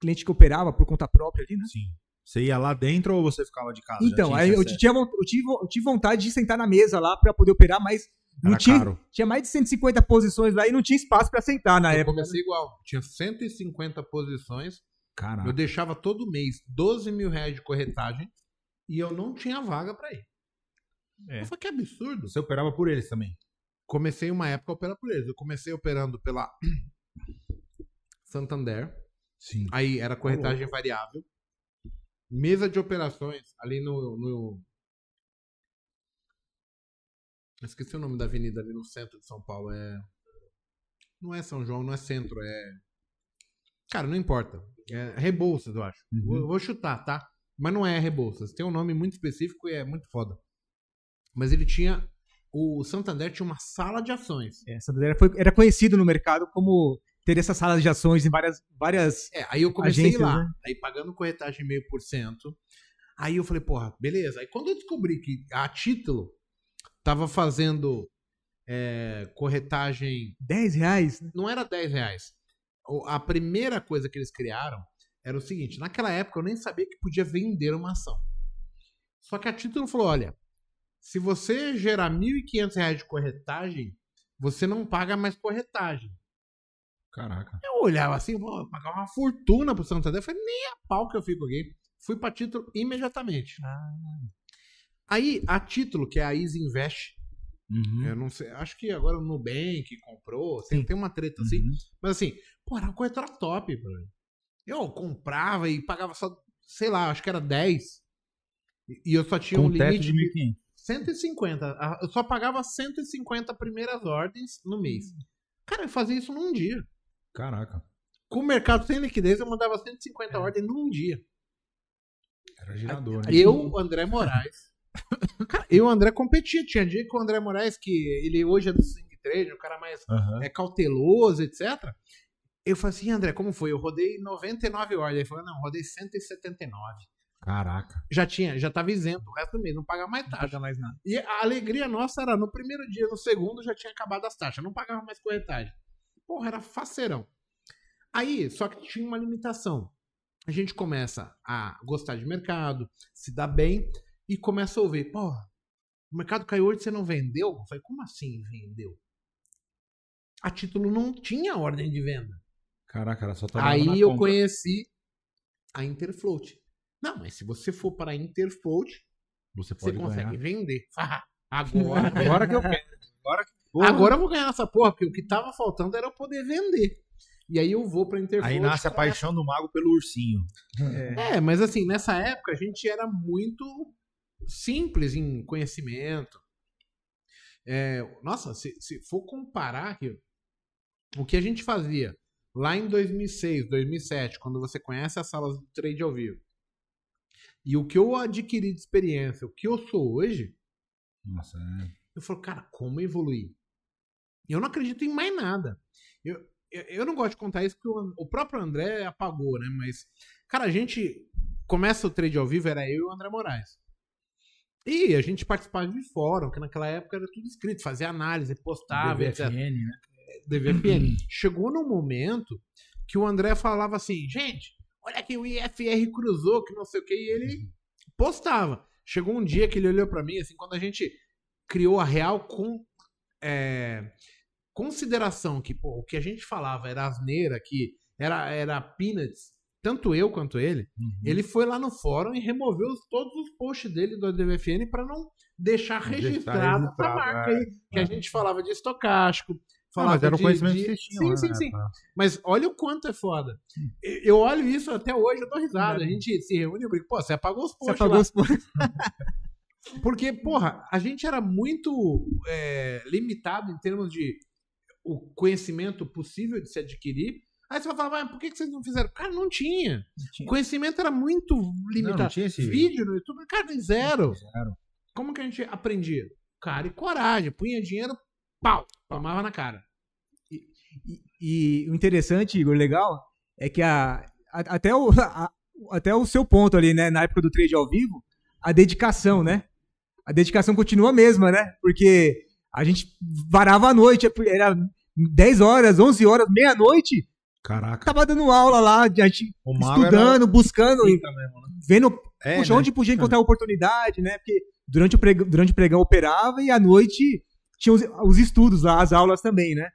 cliente que operava por conta própria ali, né? Sim. Você ia lá dentro ou você ficava de casa? Então, tinha aí eu tinha, eu, tive, eu tive vontade de sentar na mesa lá pra poder operar, mas não Era tinha, caro. tinha mais de 150 posições lá e não tinha espaço pra sentar na Eu época. comecei igual. Tinha 150 posições. Caraca. Eu deixava todo mês 12 mil reais de corretagem e eu não tinha vaga pra ir. É. Eu falei, que absurdo. Você operava por eles também. Comecei uma época a operar por eles. Eu comecei operando pela Santander. Sim. Aí era corretagem variável. Mesa de operações ali no, no. Esqueci o nome da avenida ali no centro de São Paulo. É. Não é São João, não é centro, é. Cara, não importa. É Rebouças, eu acho. Uhum. Vou, vou chutar, tá? Mas não é Rebouças. Tem um nome muito específico e é muito foda. Mas ele tinha. O Santander tinha uma sala de ações. É, Santander foi, era conhecido no mercado como ter essas salas de ações em várias, várias É, aí eu comecei Agências, lá, né? aí pagando corretagem meio por cento. Aí eu falei, porra, beleza. Aí quando eu descobri que a título tava fazendo é, corretagem, 10 reais, né? não era 10 reais. A primeira coisa que eles criaram era o seguinte: naquela época eu nem sabia que podia vender uma ação. Só que a título falou: olha, se você gerar 1.500 reais de corretagem, você não paga mais corretagem. Caraca. Eu olhava assim, vou pagar uma fortuna pro Santander. Eu falei, nem a pau que eu fico aqui. Fui pra título imediatamente. Aí, a título, que é a Easy Invest, Uhum. eu não sei, acho que agora o Nubank comprou, tem, tem uma treta assim. Uhum. Mas assim, pô, era uma corretora top. Eu comprava e pagava só, sei lá, acho que era 10. E eu só tinha Com um limite de de 1.500. 150. Ah, Eu só pagava 150 primeiras ordens no mês. Cara, eu fazia isso num dia. Caraca. Com o mercado sem liquidez, eu mandava 150 ordens num dia. Era girador, né? Eu, André Moraes. Cara, eu, André, competia. Tinha dia que o André Moraes, que ele hoje é do Swing Trade, o cara mais Aham. é cauteloso, etc. Eu falei assim, André, como foi? Eu rodei 99 ordens. Ele falou, não, rodei 179. Caraca. Já tinha, já tava isento o resto do mês, não pagava mais Não taxa. paga mais nada. E a alegria nossa era, no primeiro dia, no segundo, já tinha acabado as taxas. Não pagava mais corretagem. Porra, era faceirão. Aí, só que tinha uma limitação. A gente começa a gostar de mercado, se dá bem, e começa a ouvir, porra, o mercado caiu hoje, você não vendeu? Eu falei, como assim vendeu? A título não tinha ordem de venda. Caraca, era só trabalhar Aí eu compra. conheci a Interfloat. Não, mas se você for para a Interfloat, Você você pode consegue ganhar. vender. Agora, Agora que eu quero. Agora que... Porra. agora eu vou ganhar essa porra, porque o que tava faltando era eu poder vender. E aí eu vou pra Interfloat. Aí nasce a paixão do mago pelo ursinho. É. É, mas assim, nessa época a gente era muito simples em conhecimento. É, nossa, se, se for comparar aqui, o que a gente fazia lá em 2006, 2007, quando você conhece as salas do trade ao vivo, e o que eu adquiri de experiência, o que eu sou hoje, Nossa, é. eu falo, cara, como evoluir? Eu não acredito em mais nada. Eu, eu, eu não gosto de contar isso porque o, o próprio André apagou, né? Mas, cara, a gente começa o trade ao vivo, era eu e o André Moraes. E a gente participava de fórum, que naquela época era tudo escrito, fazia análise, postava, etc. BVFN, né? do VPN. Chegou num momento que o André falava assim, gente, olha aqui o IFR cruzou, que não sei o que, e ele postava. Chegou um dia que ele olhou pra mim, assim, quando a gente criou a real com é, consideração que pô, o que a gente falava era asneira, que era, era peanuts, tanto eu quanto ele, Uhum. ele foi lá no fórum e removeu os- todos os posts dele do DVFN para não deixar registrado essa marca é. aí, que a gente falava de estocástico, Ah, falava mas era um de- conhecimento de- que vocês tinham. Sim, né, sim, sim. Mas olha o quanto é foda. Eu olho isso até hoje, eu dou risada. A gente se reúne e brinca, pô, você apagou os Você posts apagou lá. os pontos. Porque, porra, a gente era muito é, limitado em termos de o conhecimento possível de se adquirir. Aí você vai falar, mas por que vocês não fizeram? Cara, não tinha. O conhecimento era muito limitado. Não, não tinha esse Vídeo no YouTube, cara, zero. Zero. Como que a gente aprendia? Cara e coragem. Punha dinheiro, pau, tomava na cara. E o interessante, Igor, legal, é que a, a- até, o, a- até o seu ponto ali, né, na época do trade ao vivo, a dedicação, né? A dedicação continua a mesma, né? Porque A gente varava a noite, era 10 horas, 11 horas, meia-noite, Caraca. tava dando aula lá, a gente O estudando, buscando, pica mesmo, né? vendo É, Puxa, né? onde podia encontrar oportunidade, né? Porque durante o, pregão, durante o pregão operava e à noite tinha os, os estudos lá, as aulas também, né?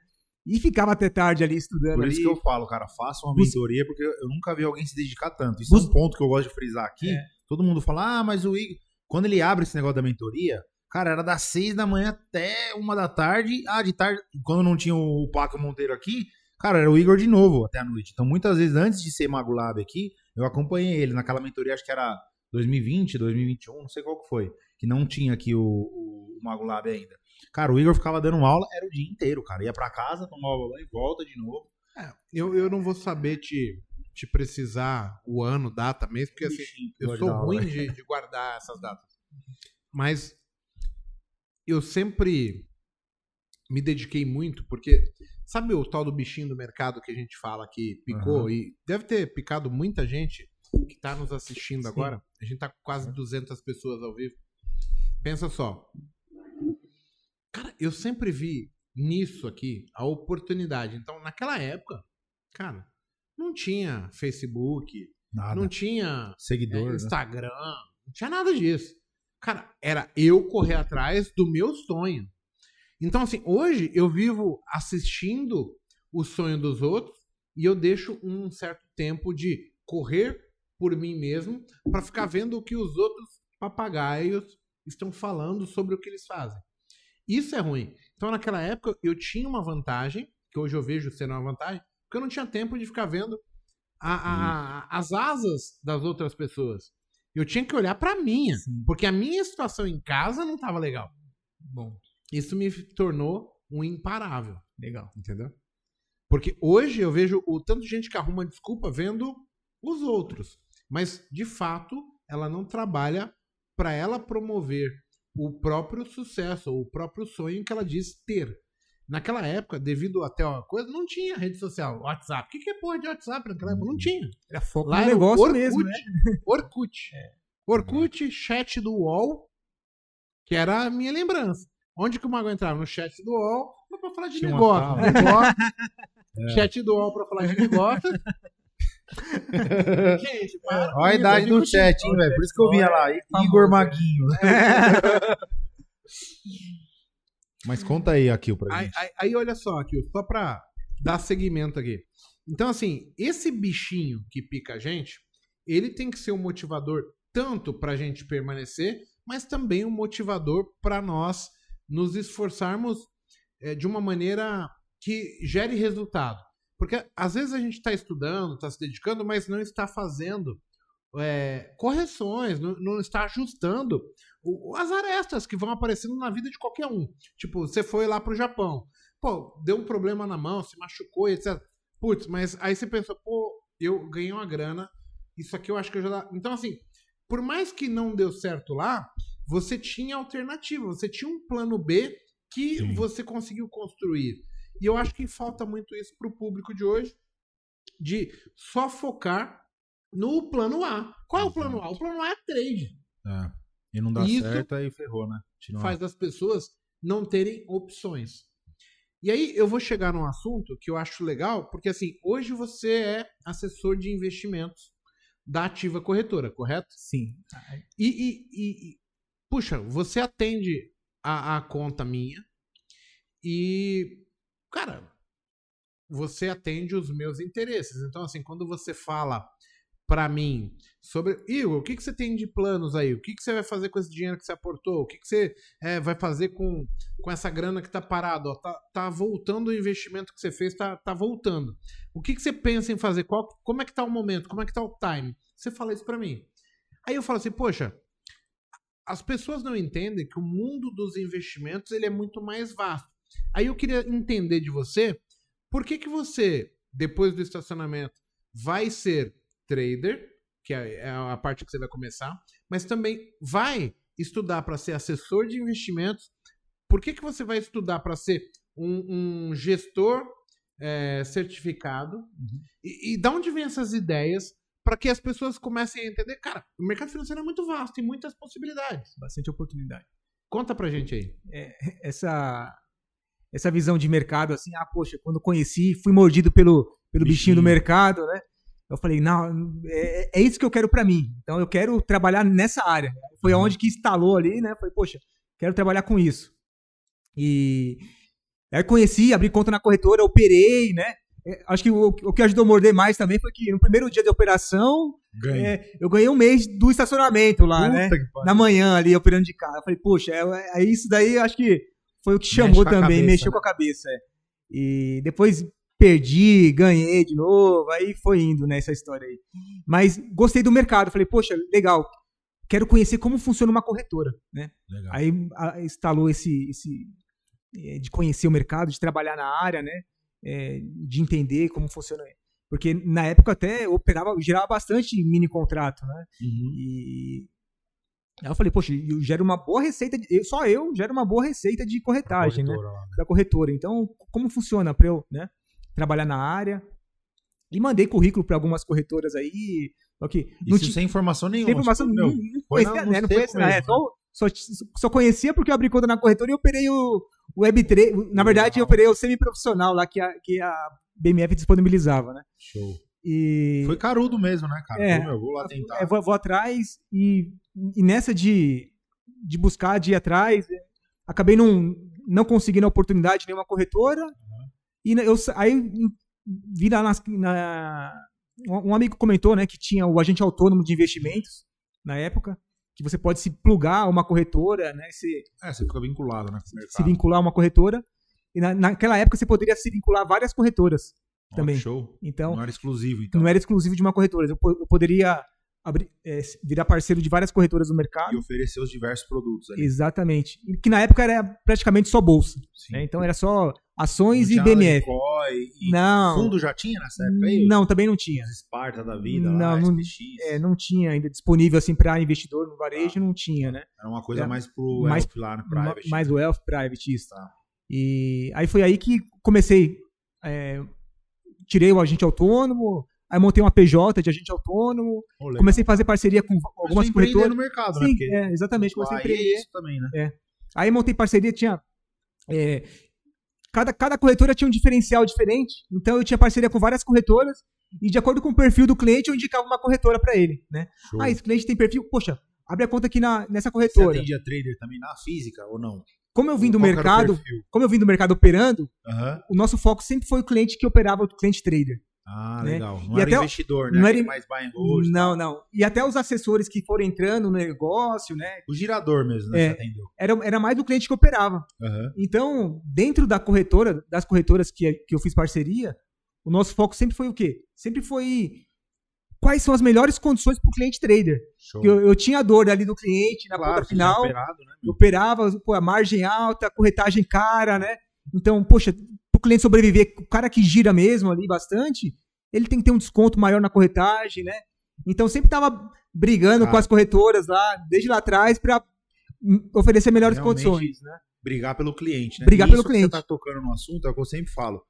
E ficava até tarde ali estudando. Por isso ali. que eu falo, cara, faça uma mentoria, porque eu nunca vi alguém se dedicar tanto. Isso Bus- é um ponto que eu gosto de frisar aqui. É. Todo mundo fala, ah, mas o Igor. Quando ele abre esse negócio da mentoria, cara, era das seis da manhã até uma da tarde. Ah, de tarde, quando não tinha o Paco Monteiro aqui, cara, era o Igor de novo até a noite. Então, muitas vezes, antes de ser Mago Lab aqui, eu acompanhei ele naquela mentoria, acho que era 2020, 2021, não sei qual que foi, que não tinha aqui o, o, o Mago Lab ainda. Cara, o Igor ficava dando aula, era o dia inteiro, cara. Ia pra casa, tomava banho e volta de novo. É, eu, eu não vou saber te, te precisar o ano, data mesmo, porque assim, eu sou ruim de, de guardar essas datas. Mas eu sempre me dediquei muito, porque sabe o tal do bichinho do mercado que a gente fala que picou? Aham. E deve ter picado muita gente que está nos assistindo Sim. agora. A gente tá com quase 200 pessoas ao vivo. Pensa só. Cara, eu sempre vi nisso aqui a oportunidade. Então, naquela época, cara, não tinha Facebook, Nada. não tinha é, Seguidor, né? Instagram, não tinha nada disso. Cara, era eu correr atrás do meu sonho. Então, assim, hoje eu vivo assistindo o sonho dos outros e eu deixo um certo tempo de correr por mim mesmo para ficar vendo o que os outros papagaios estão falando sobre o que eles fazem. Isso é ruim. Então, naquela época, eu tinha uma vantagem, que hoje eu vejo sendo uma vantagem, porque eu não tinha tempo de ficar vendo a- a- a- as asas das outras pessoas. Eu tinha que olhar pra minha, Sim. porque a minha situação em casa não tava legal. Bom, Isso me tornou um imparável, legal. entendeu? Porque hoje eu vejo o tanto de gente que arruma desculpa vendo os outros, mas de fato ela não trabalha para ela promover o próprio sucesso ou o próprio sonho que ela diz ter. Naquela época, devido até uma coisa, não tinha rede social, WhatsApp. O que, que é porra de WhatsApp naquela época? Não tinha. Era foco Lá no negócio Orkut. mesmo, né? Orkut. Orkut, chat do UOL, que era a minha lembrança. Onde que o Mago entrava? No chat do UOL, pra falar de Tinha negócio. negócio. Chat do UOL pra falar de negócio. Gente, para. Olha a idade do fico chat, hein, velho? Por isso que eu vinha lá. Igor Maguinho. Mas conta aí, Akil, pra gente. aí- aí, olha só, aqui, só pra dar segmento aqui. Então, assim, esse bichinho que pica a gente, ele tem que ser um motivador tanto pra gente permanecer, mas também um motivador pra nós nos esforçarmos eh, de uma maneira que gere resultado. Porque às vezes a gente está estudando, está se dedicando, mas não está fazendo eh, correções, não, não está ajustando o- as arestas que vão aparecendo na vida de qualquer um. Tipo, você foi lá pro Japão. Pô, deu um problema na mão, se machucou, etc. Putz, mas aí você pensou, pô, eu ganhei uma grana, isso aqui eu acho que eu já dá. Então, assim, por mais que não deu certo lá, você tinha alternativa, você tinha um plano B que Sim. você conseguiu construir. E eu acho que falta muito isso pro público de hoje, de só focar no plano A. Qual é o plano A? O plano A é trade É. E não dá Isso certo, aí ferrou, né? Uma- faz das pessoas não terem opções. E aí eu vou chegar num assunto que eu acho legal, porque assim, hoje você é assessor de investimentos da Ativa Corretora, correto? Sim. E, e- e- e, puxa, você atende a, a conta minha e, cara, você atende os meus interesses. Então, assim, quando você fala pra mim sobre. Igor, o que, que você tem de planos aí? O que, que você vai fazer com esse dinheiro que você aportou? O que, que você é, vai fazer com, com essa grana que tá parado? Ó, tá, tá voltando o investimento que você fez, tá, tá voltando. O que, que você pensa em fazer? Qual, como é que tá o momento? Como é que tá o time? Você fala isso pra mim. Aí eu falo assim, poxa, as pessoas não entendem que o mundo dos investimentos ele é muito mais vasto. Aí eu queria entender de você, por que que você, depois do estacionamento, vai ser trader, que é é a parte que você vai começar, mas também vai estudar para ser assessor de investimentos. Por que que você vai estudar para ser um, um gestor é, certificado? E, e da onde vem essas ideias para que as pessoas comecem a entender, cara, o mercado financeiro é muito vasto, tem muitas possibilidades. Bastante oportunidade. Conta pra gente aí. essa essa visão de mercado assim, ah, poxa, quando conheci, fui mordido pelo, pelo bichinho. do Bichinho. mercado, né? Eu falei, não, é, é isso que eu quero pra mim. Então eu quero trabalhar nessa área. Foi Uhum. aonde que instalou ali, né? Falei, poxa, quero trabalhar com isso. E aí conheci, abri conta na corretora, operei, né? É, Acho que o, o que ajudou a morder mais também foi que no primeiro dia de operação, Ganha. é, eu ganhei um mês do estacionamento lá, Puta né? Na manhã ali, operando de carro. Eu falei, poxa, é, é isso daí, acho que foi o que chamou também, cabeça, mexeu né? com a cabeça. é. E depois perdi, ganhei de novo, aí foi indo nessa história aí. Mas gostei do mercado, falei, poxa, legal, quero conhecer como funciona uma corretora, né? Legal. Aí a- instalou esse, esse é, de conhecer o mercado, de trabalhar na área, né? É, de entender como funciona. Porque na época até operava, gerava bastante mini contrato, né? Uhum. E aí eu falei, poxa, eu gero uma boa receita, de, eu, só eu gero uma boa receita de corretagem, né? Corretora lá, né? Da corretora. Então, como funciona para eu, né, trabalhar na área? E mandei currículo para algumas corretoras aí, não Isso tinha sem informação nenhuma. sem informação, tipo, não, meu, não foi né, não seco conhecia, é, mesmo, só, só, só conhecia porque eu abri conta na corretora e operei o, o Web3, na verdade eu operei o semi-profissional lá que a, que a BMF disponibilizava, né? Show. E Foi carudo mesmo, né, cara? É. Pô, meu, vou lá tentar. é, vou, vou atrás e, e nessa de, de buscar, de ir atrás, é, acabei não, não conseguindo a oportunidade de nenhuma corretora. E na- eu, aí em- vi lá nas- na, um amigo comentou né, que tinha o agente autônomo de investimentos na época, que você pode se plugar a uma corretora, né, se, É, você fica vinculado, né, se vincular a uma corretora. E na, naquela época você poderia se vincular a várias corretoras Ó, também. Show. Então, não era exclusivo, então. não era exclusivo de uma corretora. Eu, eu poderia abrir, é, virar parceiro de várias corretoras do E mercado. oferecer os diversos produtos ali. Exatamente. E Que na época era praticamente só bolsa. Né? Então era só ações e BMF. E Não. Fundo já tinha nessa época aí? Não, também não tinha. Os Esparta da vida Não, lá, não- SPX. É, não tinha ainda disponível assim para investidor no varejo, não tinha, né? Era uma coisa É, mais pro mais- Elf lá no Private. Mais wealth private isso. Tá. E aí foi aí que comecei, é, tirei o agente autônomo, aí montei uma PJ de agente autônomo, legal. comecei a fazer parceria com algumas corretoras. no mercado, né? Sim, Porque é, exatamente, comecei a lá empreender. é isso também, né? Aí montei parceria, tinha. é, cada, cada corretora tinha um diferencial diferente. Então eu tinha parceria com várias corretoras. E de acordo com o perfil do cliente, eu indicava uma corretora para ele. Né? Show. Ah, esse cliente tem perfil, poxa, abre a conta aqui na, nessa Você corretora. atendia trader também na física ou não? Como eu vim do Qual mercado, como eu vim do mercado operando, o nosso foco sempre foi o cliente que operava o cliente trader. Ah, Né? legal. Não E era até investidor, né? não era- mais buy and hold. não, não. E até os assessores que foram entrando no negócio, né? O girador mesmo, né? É. Você atendeu. Era, era mais do cliente que operava. Aham. Então, dentro da corretora, das corretoras que, que eu fiz parceria, o nosso foco sempre foi o quê? Sempre foi quais são as melhores condições para o cliente trader. Eu, eu tinha a dor ali do cliente na Claro, ponta final, operado, né, operava, pô, a margem alta, corretagem cara, né? Então, poxa, para o cliente sobreviver, o cara que gira mesmo ali bastante, ele tem que ter um desconto maior na corretagem, né? Então, sempre tava brigando Cara. com as corretoras lá, desde lá atrás, para oferecer melhores Realmente, condições, né? Brigar pelo cliente, né? Brigar E pelo que cliente. Você tá tocando no assunto, é o que eu sempre falo.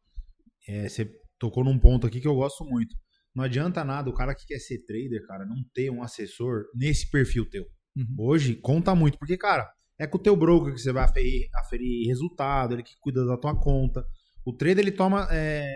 É, você tocou num ponto aqui que eu gosto muito. Não adianta nada o cara que quer ser trader, cara, não ter um assessor nesse perfil teu. Uhum. Hoje conta muito, porque, cara, é com o teu broker que você vai aferir, aferir resultado, ele que cuida da tua conta. O trader ele toma é, é,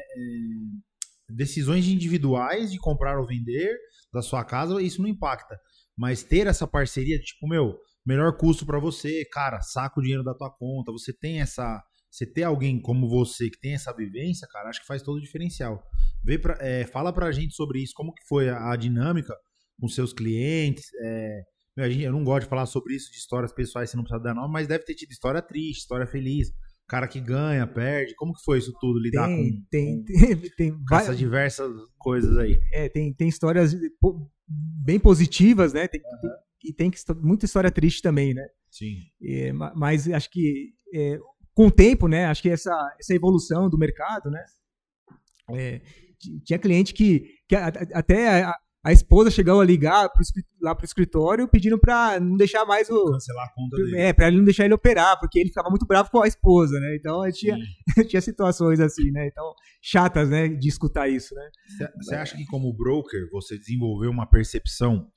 decisões individuais de comprar ou vender da sua casa, isso não impacta. Mas ter essa parceria, tipo, meu, melhor custo pra você, cara, saca o dinheiro da tua conta, você tem essa. Você ter alguém como você que tem essa vivência, cara, acho que faz todo o diferencial. Vê pra, é, fala pra gente sobre isso, como que foi a, a dinâmica com seus clientes. é, eu não gosto de falar sobre isso, de histórias pessoais, você não precisa dar nome, mas deve ter tido história triste, história feliz. Cara que ganha, perde. Como que foi isso tudo? Lidar Tem, com, tem, com, tem, tem, com essas diversas coisas aí. é, tem, tem histórias bem positivas, né? Tem, tem- e tem que- muita história triste também, né? Sim. É, ma- mas acho que é, com o tempo, né? Acho que essa, essa evolução do mercado, né? é, tinha cliente que, que até a, esposa chegou a ligar pro, lá pro escritório pedindo para não deixar mais o Cancelar a conta dele. é, para ele não deixar ele operar, porque ele ficava muito bravo com a esposa, né? Então tinha, tinha situações assim, né? Então chatas, né? De escutar isso, né? Você acha que como broker você desenvolveu uma percepção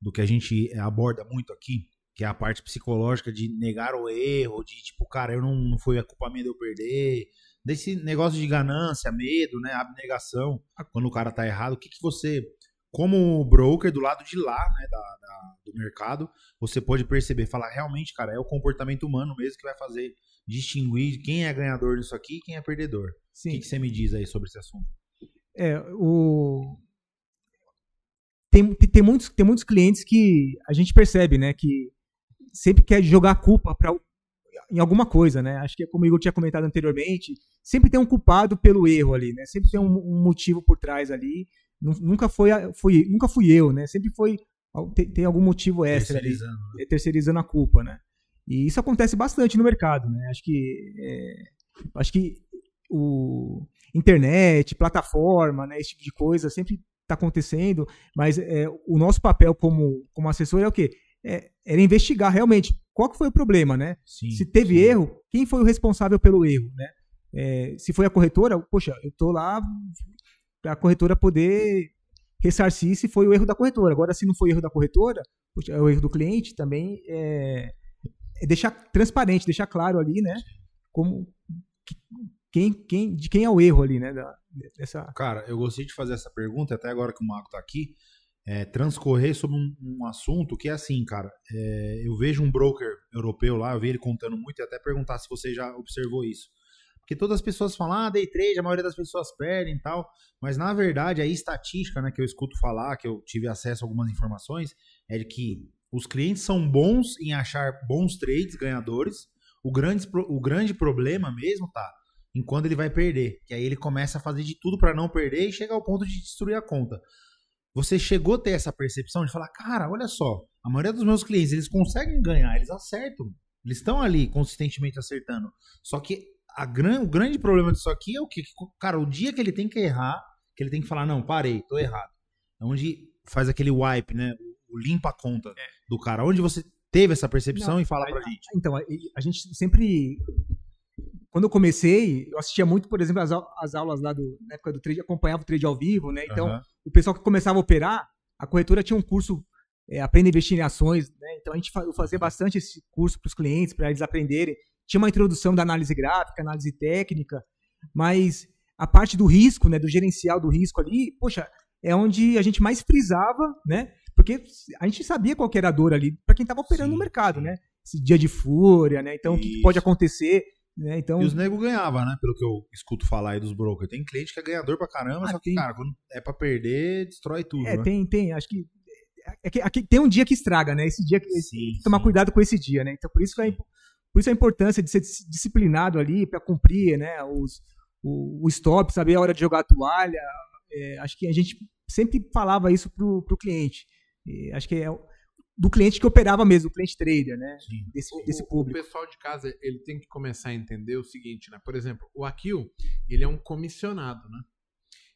do que a gente aborda muito aqui, que é a parte psicológica de negar o erro, de tipo, cara, eu não, não foi a culpa minha de eu perder, desse negócio de ganância, medo, né, abnegação, quando o cara tá errado, o que, que você, como broker do lado de lá, né, da, da- do mercado, você pode perceber, falar, realmente, cara, é o comportamento humano mesmo que vai fazer distinguir quem é ganhador disso aqui e quem é perdedor. O Sim. que, que você me diz aí sobre esse assunto? É, o... tem, tem, muitos, tem muitos clientes que a gente percebe, né, que sempre quer jogar a culpa pra, em alguma coisa, né? Acho que é como o Igor tinha comentado anteriormente, sempre tem um culpado pelo erro ali, né? Sempre tem um, um motivo por trás ali. Nu- Nunca foi, foi, nunca fui eu, né? Sempre foi tem, algum motivo extra Terceirizando. é, terceirizando a culpa, né? E isso acontece bastante no mercado, né? Acho que é, acho que o internet, plataforma, né, esse tipo de coisa sempre está acontecendo, mas é, o nosso papel como, como assessor é o quê? É, era investigar realmente qual que foi o problema, né? Sim, se teve sim. erro, quem foi o responsável pelo erro, né? É, se foi a corretora, poxa, eu tô lá a corretora poder ressarcir se foi o erro da corretora. Agora, se não foi erro da corretora, é o erro do cliente também é, é deixar transparente, deixar claro ali, né? Como que- quem, quem, de quem é o erro ali, né? Da, dessa, Cara, eu gostei de fazer essa pergunta, até agora que o Marco tá aqui, é, transcorrer sobre um, um assunto que é assim, cara. é, eu vejo um broker europeu lá, eu vi ele contando muito e até perguntar se você já observou isso. Porque todas as pessoas falam, ah, day trade, a maioria das pessoas perdem e tal. Mas na verdade, a estatística, né, que eu escuto falar, que eu tive acesso a algumas informações, é de que os clientes são bons em achar bons trades ganhadores. O grande, o grande problema mesmo tá em quando ele vai perder. Que aí ele começa a fazer de tudo para não perder e chega ao ponto de destruir a conta. Você chegou a ter essa percepção de falar, cara, olha só, a maioria dos meus clientes, eles conseguem ganhar, eles acertam. Eles estão ali consistentemente acertando. Só que a gran, o grande problema disso aqui é o que? Cara, o dia que ele tem que errar, que ele tem que falar, não, parei, tô errado. É onde faz aquele wipe, né? O limpa a conta do cara. Onde você teve essa percepção Não, e fala pra gente. Então, a, a gente sempre. Quando eu comecei, eu assistia muito, por exemplo, as, as aulas lá do, na época do trade, acompanhava o trade ao vivo, né? Então, Aham. o pessoal que começava a operar, a corretora tinha um curso é, Aprenda a Investir em Ações, né? Então a gente fa- eu fazia bastante esse curso para os clientes, para eles aprenderem. Tinha uma introdução da análise gráfica, análise técnica, mas a parte do risco, né, do gerencial do risco ali, poxa, é onde a gente mais frisava, né? Porque a gente sabia qual que era a dor ali para quem estava operando Sim, no mercado, né? Esse dia de fúria, né? Então, o que que Isso. pode acontecer, né? Então, E os nego ganhava, né? Pelo que eu escuto falar aí dos brokers. Tem cliente que é ganhador pra caramba, Ah, só que, tem. cara, quando é pra perder, destrói tudo, é, né? tem, tem, acho que é que- aqui tem um dia que estraga, né? Esse dia que Sim, tomar sim. cuidado com esse dia, né? Então por isso que é, por isso a importância de ser dis- disciplinado ali para cumprir, né? Os, o, o stop, saber a hora de jogar a toalha. É, acho que a gente sempre falava isso pro, pro cliente. Acho que é o- do cliente que operava mesmo, do cliente trader, né? Sim. Desse, O- desse o- público. O pessoal de casa, ele tem que começar a entender o seguinte, né? Por exemplo, o Akil, ele é um comissionado, né?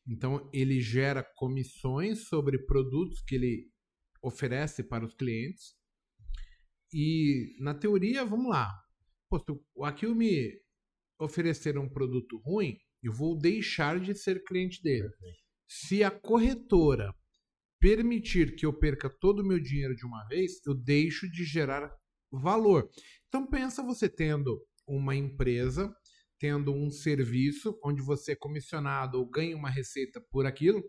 Então, ele gera comissões sobre produtos que ele oferece para os clientes. E, na teoria, vamos lá. Pô, se o Akil me oferecer um produto ruim, eu vou deixar de ser cliente dele. Se a corretora permitir que eu perca todo o meu dinheiro de uma vez, eu deixo de gerar valor. Então pensa você tendo uma empresa, tendo um serviço onde você é comissionado ou ganha uma receita por aquilo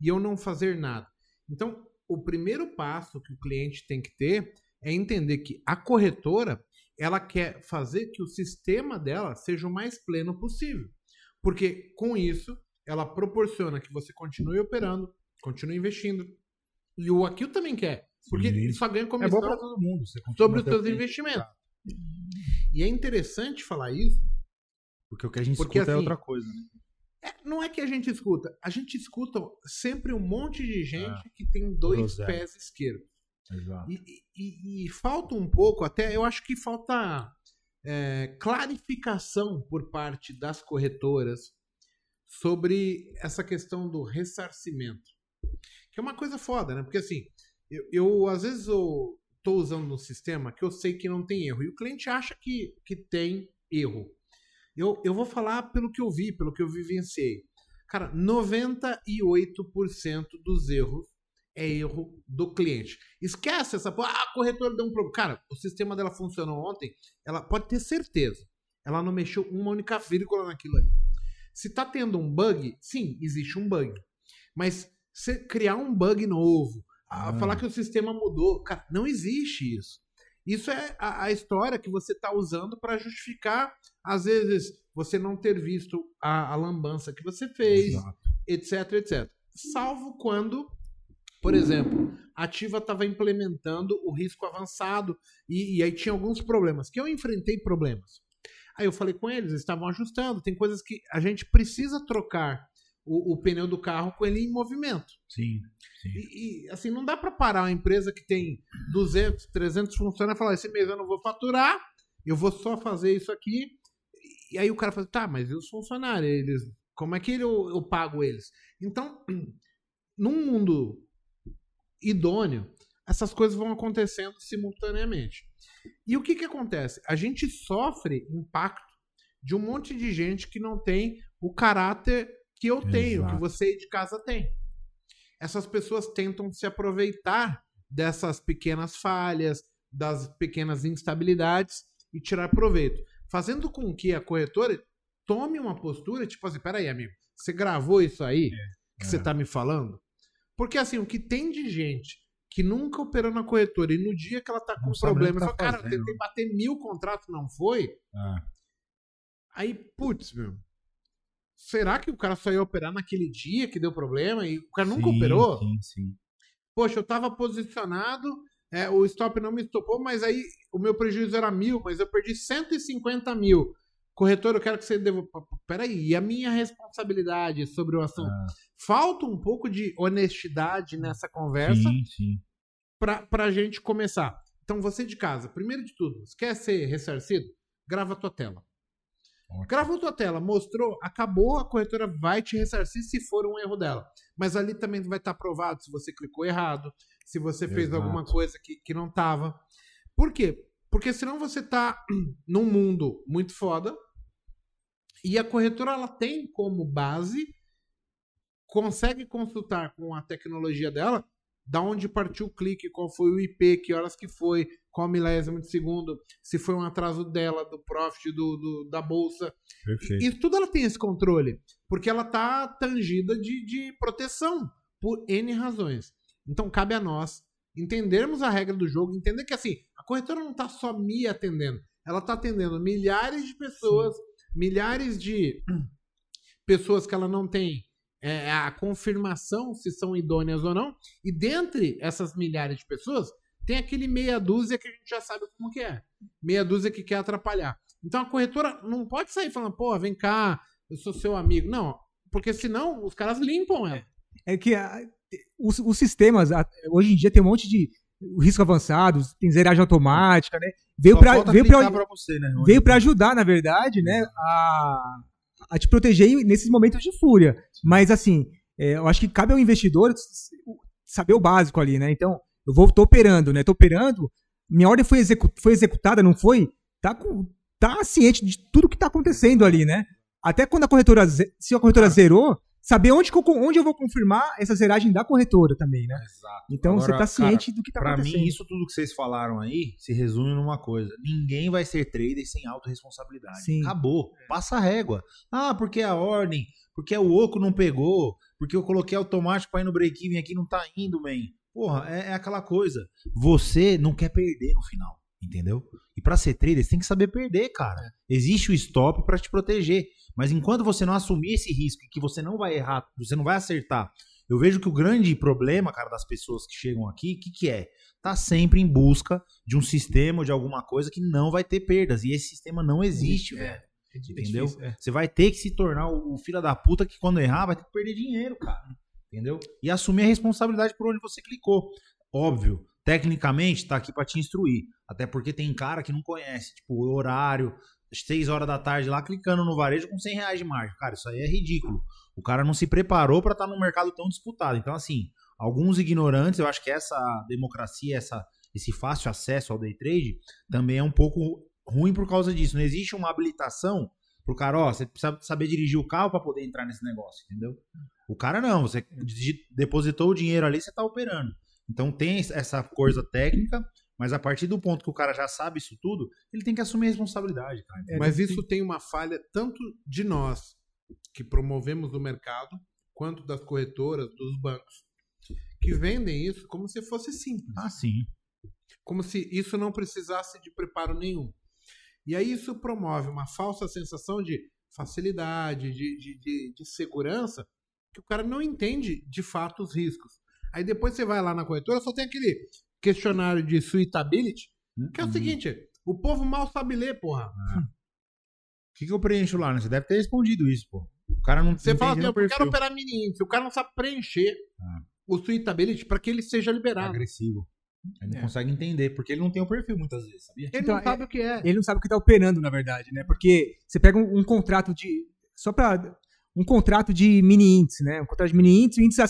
e eu não fazer nada. Então, o primeiro passo que o cliente tem que ter é entender que a corretora, ela quer fazer que o sistema dela seja o mais pleno possível. Porque com isso, ela proporciona que você continue operando, continue investindo. E o Akil também quer. Porque Sim. ele só ganha É comissão bom pra todo mundo. Sobre os seus investimentos. E é interessante falar isso. Porque o que a gente Porque, escuta é assim, outra coisa, né? é- não é que a gente escuta, a gente escuta sempre um monte de gente Ah. que tem dois Groselha. pés esquerdos. Exato. E, e- e falta um pouco, até eu acho que falta é, clarificação por parte das corretoras sobre essa questão do ressarcimento. Que é uma coisa foda, né? Porque assim, eu, eu, às vezes eu tô usando um sistema que eu sei que não tem erro. E o cliente acha que, que tem erro. Eu, eu vou falar pelo que eu vi, pelo que eu vivenciei. Cara, 98% dos erros é erro do cliente. Esquece essa. Ah, a corretora deu um problema. Cara, o sistema dela funcionou ontem. Ela pode ter certeza. Ela não mexeu uma única vírgula naquilo ali. Se tá tendo um bug, sim, existe um bug. Mas você criar um bug novo, ah. falar que o sistema mudou, cara, não existe isso. Isso é a, a história que você está usando para justificar, às vezes, você não ter visto a, a lambança que você fez, Exato. etc, etc. Salvo quando por exemplo, a Ativa estava implementando o risco avançado e, e, aí tinha alguns problemas, que eu enfrentei problemas. Aí eu falei com eles, eles estavam ajustando, tem coisas que a gente precisa trocar o, o pneu do carro com ele em movimento. Sim. sim. E, e, assim, não dá para parar uma empresa que tem 200, 300 funcionários e falar: esse mês eu não vou faturar, eu vou só fazer isso aqui. E aí o cara fala: tá, mas e os funcionários? Eles, como é que eu, eu pago eles? Então, num mundo idôneo, essas coisas vão acontecendo simultaneamente. E o que, que acontece? A gente sofre impacto de um monte de gente que não tem o caráter que eu tenho, Exato. que você de casa tem. Essas pessoas tentam se aproveitar dessas pequenas falhas, das pequenas instabilidades e tirar proveito, fazendo com que a corretora tome uma postura tipo assim, peraí, amigo, você gravou isso aí é, que é. você tá me falando? Porque assim, o que tem de gente que nunca operou na corretora e no dia que ela tá com não problema, tá fala, cara, eu tentei bater mil contratos, não foi? Ah. Aí, putz, meu. Será que o cara só ia operar naquele dia que deu problema e o cara nunca sim, operou? Sim, sim. Poxa, eu tava posicionado, é, o stop não me estopou, mas aí o meu prejuízo era mil, mas eu perdi 150 mil. Corretor, eu quero que você devolva. Peraí, e a minha responsabilidade sobre o assunto? Ah. Falta um pouco de honestidade nessa conversa sim, sim. Pra, pra gente começar. Então, você de casa, primeiro de tudo, você quer ser ressarcido? Grava a tua tela. Ótimo. Gravou tua tela, mostrou, acabou, a corretora vai te ressarcir se for um erro dela. Mas ali também vai estar provado se você clicou errado, se você Exato. fez alguma coisa que, que não estava. Por quê? Porque senão você tá num mundo muito foda e a corretora ela tem como base consegue consultar com a tecnologia dela da onde partiu o clique, qual foi o IP, que horas que foi, qual milésimo de segundo, se foi um atraso dela, do profit, do, do da bolsa. Perfeito. E tudo ela tem esse controle, porque ela tá tangida de, de proteção por N razões. Então cabe a nós entendermos a regra do jogo, entender que assim, a corretora não tá só me atendendo, ela tá atendendo milhares de pessoas, Sim. Milhares de pessoas que ela não tem é, a confirmação se são idôneas ou não. E dentre essas milhares de pessoas, tem aquele meia dúzia que a gente já sabe como que é. Meia dúzia que quer atrapalhar. Então a corretora não pode sair falando, pô, vem cá, eu sou seu amigo. Não, porque senão os caras limpam ela. É que a, os, os, sistemas, hoje em dia tem um monte de risco avançado, tem zeragem automática, né? Veio para veio você, né? Veio para ajudar, na verdade, né, a, a te proteger nesses momentos de fúria. Mas, assim, é, eu acho que cabe ao investidor saber o básico ali, né? Então, eu vou, tô operando, né? Tô operando, minha ordem foi, execu foi executada, não foi? Tá, com, tá ciente de tudo que tá acontecendo ali, né? Até quando a corretora, se a corretora zerou, saber onde, eu, onde eu vou confirmar essa zeragem da corretora também, né? Exato. Então Agora, você está ciente cara, do que está acontecendo. Para mim, isso tudo que vocês falaram aí se resume numa coisa: ninguém vai ser trader sem autorresponsabilidade. Sim. Acabou. Passa a régua. Ah, porque a ordem, porque o oco não pegou, porque eu coloquei automático para ir no break-even aqui não tá indo, man. Porra, é, é aquela coisa. Você não quer perder no final. Entendeu? E para ser trader, você tem que saber perder, cara. Existe o stop para te proteger. Mas enquanto você não assumir esse risco que você não vai errar, você não vai acertar, eu vejo que o grande problema, cara, das pessoas que chegam aqui, o que, que é? Tá sempre em busca de um sistema ou de alguma coisa que não vai ter perdas. E esse sistema não existe, é, velho. É, entendeu? Difícil, é. Você vai ter que se tornar o, o filho da puta que quando errar vai ter que perder dinheiro, cara. Entendeu? E assumir a responsabilidade por onde você clicou. Óbvio, tecnicamente tá aqui para te instruir. Até porque tem cara que não conhece, tipo, o horário, 6 horas da tarde lá clicando no varejo com 100 reais de margem. Cara, isso aí é ridículo. O cara não se preparou para estar tá num mercado tão disputado. Então, assim, alguns ignorantes, eu acho que essa democracia, essa, esse fácil acesso ao day trade também é um pouco ruim por causa disso. Não existe uma habilitação pro cara, ó, você precisa saber dirigir o carro pra poder entrar nesse negócio, entendeu? O cara não, você digi- depositou o dinheiro ali, você tá operando. Então tem essa coisa técnica, mas a partir do ponto que o cara já sabe isso tudo, ele tem que assumir a responsabilidade, cara. É, Mas tem- isso tem uma falha tanto de nós, que promovemos o mercado, quanto das corretoras, dos bancos, que vendem isso como se fosse simples. Ah, sim. Como se isso não precisasse de preparo nenhum. E aí isso promove uma falsa sensação de facilidade, de, de, de, de segurança, que o cara não entende de fato os riscos. Aí depois você vai lá na corretora, só tem aquele questionário de suitability, que é o Hum. seguinte, o povo mal sabe ler, porra. O que, que eu preencho lá, né? Você deve ter respondido isso, pô. O cara não Você não fala assim, eu quero perfil. operar mini índice, o cara não sabe preencher Ah. o suitability para que ele seja É liberado. agressivo. Ele não É. consegue entender, porque ele não tem o perfil muitas vezes, sabia? Ele Então, não sabe o que é. Ele não sabe o que tá operando, na verdade, né? Porque você pega um, um contrato de. Só pra. Um contrato de mini índice, né? Um contrato de mini índice, o índice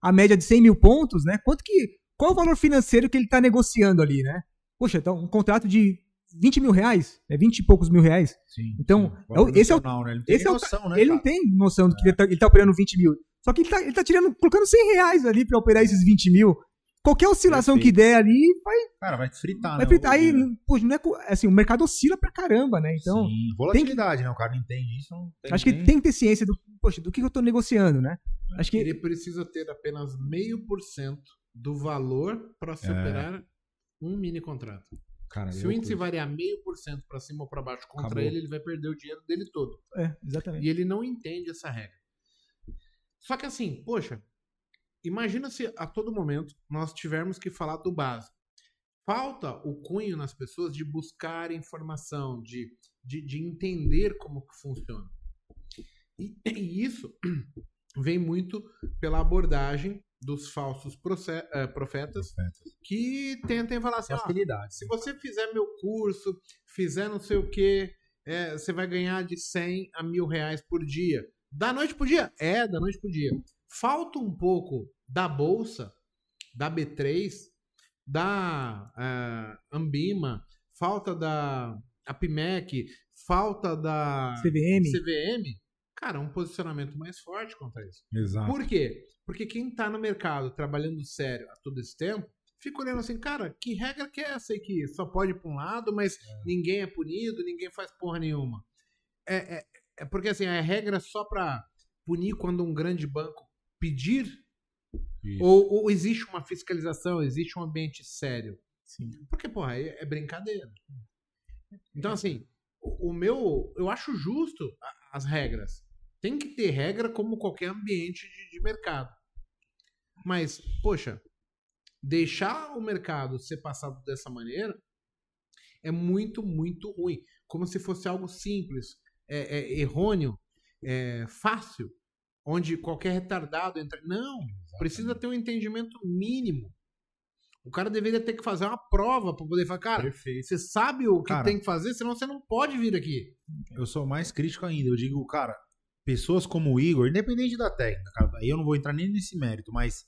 a, média de 100 mil pontos, né? Quanto que. Qual o valor financeiro que ele tá negociando ali, né? Poxa, então um contrato de 20 mil reais, é 20 e poucos mil reais. Sim. Então, sim. é esse é o- né? Ele não tem esse é o- noção, né, ele não cara? tem noção do que ele, tá, ele tá operando 20 mil. Só que ele tá, ele tá tirando, colocando 100 reais ali pra operar esses 20 mil. Qualquer oscilação Perfeito. que der ali vai, Cara, vai fritar, vai né? fritar. Aí, poxa, não é, assim, o mercado oscila pra caramba, né? Então, Sim, volatilidade, né? O cara não entende isso. Não tem, acho que tem- tem que ter ciência do, poxa, do que eu tô negociando, né? Acho que Ele precisa ter apenas meio por cento do valor para É. operar um mini contrato. Cara, Se eu o índice curto. variar meio por cento para cima ou para baixo contra Acabou. ele, ele vai perder o dinheiro dele todo. é, exatamente. E ele não entende essa regra. Só que assim, poxa, imagina se a todo momento nós tivermos que falar do básico. Falta o cunho nas pessoas de buscar informação, de, de, de entender como que funciona. E, e isso vem muito pela abordagem dos falsos eh, profetas que tentem falar assim, Facilidade. se você fizer meu curso, fizer não sei o que, você vai ganhar de 100 a mil reais por dia. Da noite pro dia? É, da noite pro dia. Falta um pouco da Bolsa, da B3, da eh, Ambima, falta da Apimec, falta da CVM. CVM. Cara, um posicionamento mais forte contra isso. Exato. Por quê? Porque quem tá no mercado trabalhando sério há todo esse tempo, fica olhando assim, cara, que regra que é essa aí que só pode ir pra um lado, mas ninguém é punido, ninguém faz porra nenhuma. É, é, é porque assim, a regra é só pra punir quando um grande banco pedir? Ou, ou existe uma fiscalização, existe um ambiente sério? Sim. Porque, porra, é, é brincadeira. Então, assim, o, o meu. Eu acho justo as regras. Tem que ter regra como qualquer ambiente de, de mercado. Mas, poxa, deixar o mercado ser passado dessa maneira é muito, muito ruim. Como se fosse algo simples, é, é errôneo, é fácil, onde qualquer retardado entra. Não, precisa ter um entendimento mínimo. O cara deveria ter que fazer uma prova para poder falar, cara, Perfeito. você sabe o que Cara. tem que fazer, senão você não pode vir aqui. Eu sou mais crítico ainda. Eu digo, cara, pessoas como o Igor, independente da técnica, cara, eu não vou entrar nem nesse mérito, mas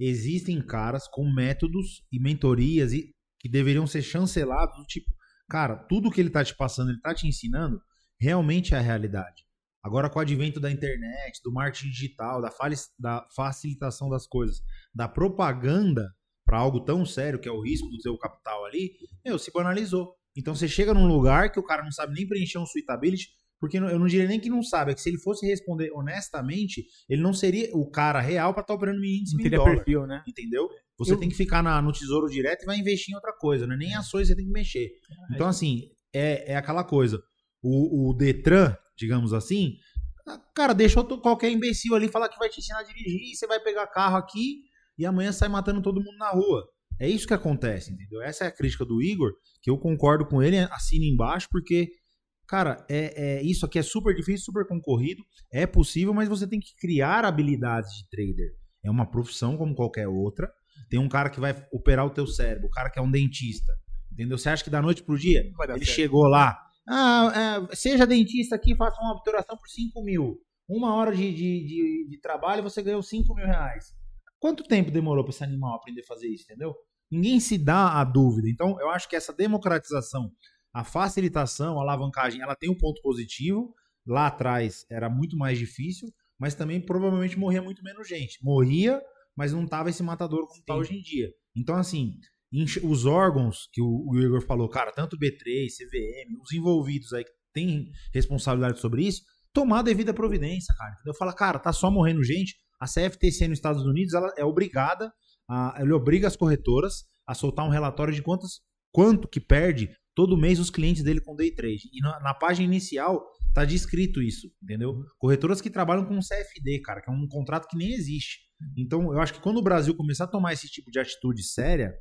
existem caras com métodos e mentorias e que deveriam ser chancelados, do tipo, cara, tudo que ele tá te passando, ele tá te ensinando, realmente é a realidade. Agora, com o advento da internet, do marketing digital, da, da facilitação das coisas, da propaganda para algo tão sério que é o risco do seu capital ali, meu, se banalizou. Então você chega num lugar que o cara não sabe nem preencher um suitability, porque eu não diria nem que não sabe, é que se ele fosse responder honestamente, ele não seria o cara real para estar operando em índice Não teria perfil, né? Entendeu? Você Eu- tem que ficar na- no tesouro direto e vai investir em outra coisa, né? Nem ações você tem que mexer. Então, assim, é, é aquela coisa. O, o Detran, digamos assim, cara, deixa outro- qualquer imbecil ali falar que vai te ensinar a dirigir e você vai pegar carro aqui e amanhã sai matando todo mundo na rua. É isso que acontece, entendeu? Essa é a crítica do Igor, que eu concordo com ele, assina embaixo, porque, cara, é, é- isso aqui é super difícil, super concorrido, é possível, mas você tem que criar habilidades de trader. É uma profissão como qualquer outra. Tem um cara que vai operar o teu cérebro, o cara que é um dentista, entendeu? Você acha que da noite pro dia ele certo. chegou lá, ah, é, seja dentista aqui, faça uma obturação por 5 mil. Uma hora de, de, de, de trabalho você ganhou 5 mil reais. Quanto tempo demorou para esse animal aprender a fazer isso, entendeu? Ninguém se dá a dúvida. Então, eu acho que essa democratização, a facilitação, a alavancagem, ela tem um ponto positivo, lá atrás era muito mais difícil, mas também provavelmente morria muito menos gente. Morria, mas não tava esse matador como tá hoje em dia. Então, assim, os órgãos que o, Igor falou, cara, tanto B3, CVM, os envolvidos aí que têm responsabilidade sobre isso, tomar a devida providência, cara. Entendeu? Fala, cara, tá só morrendo gente. A CFTC nos Estados Unidos, ela é obrigada, a, ele obriga as corretoras a soltar um relatório de quantas, quanto que perde todo mês os clientes dele com day trade. E na, na página inicial tá descrito isso, entendeu? Corretoras que trabalham com CFD, cara, que é um contrato que nem existe. Então, eu acho que quando o Brasil começar a tomar esse tipo de atitude séria,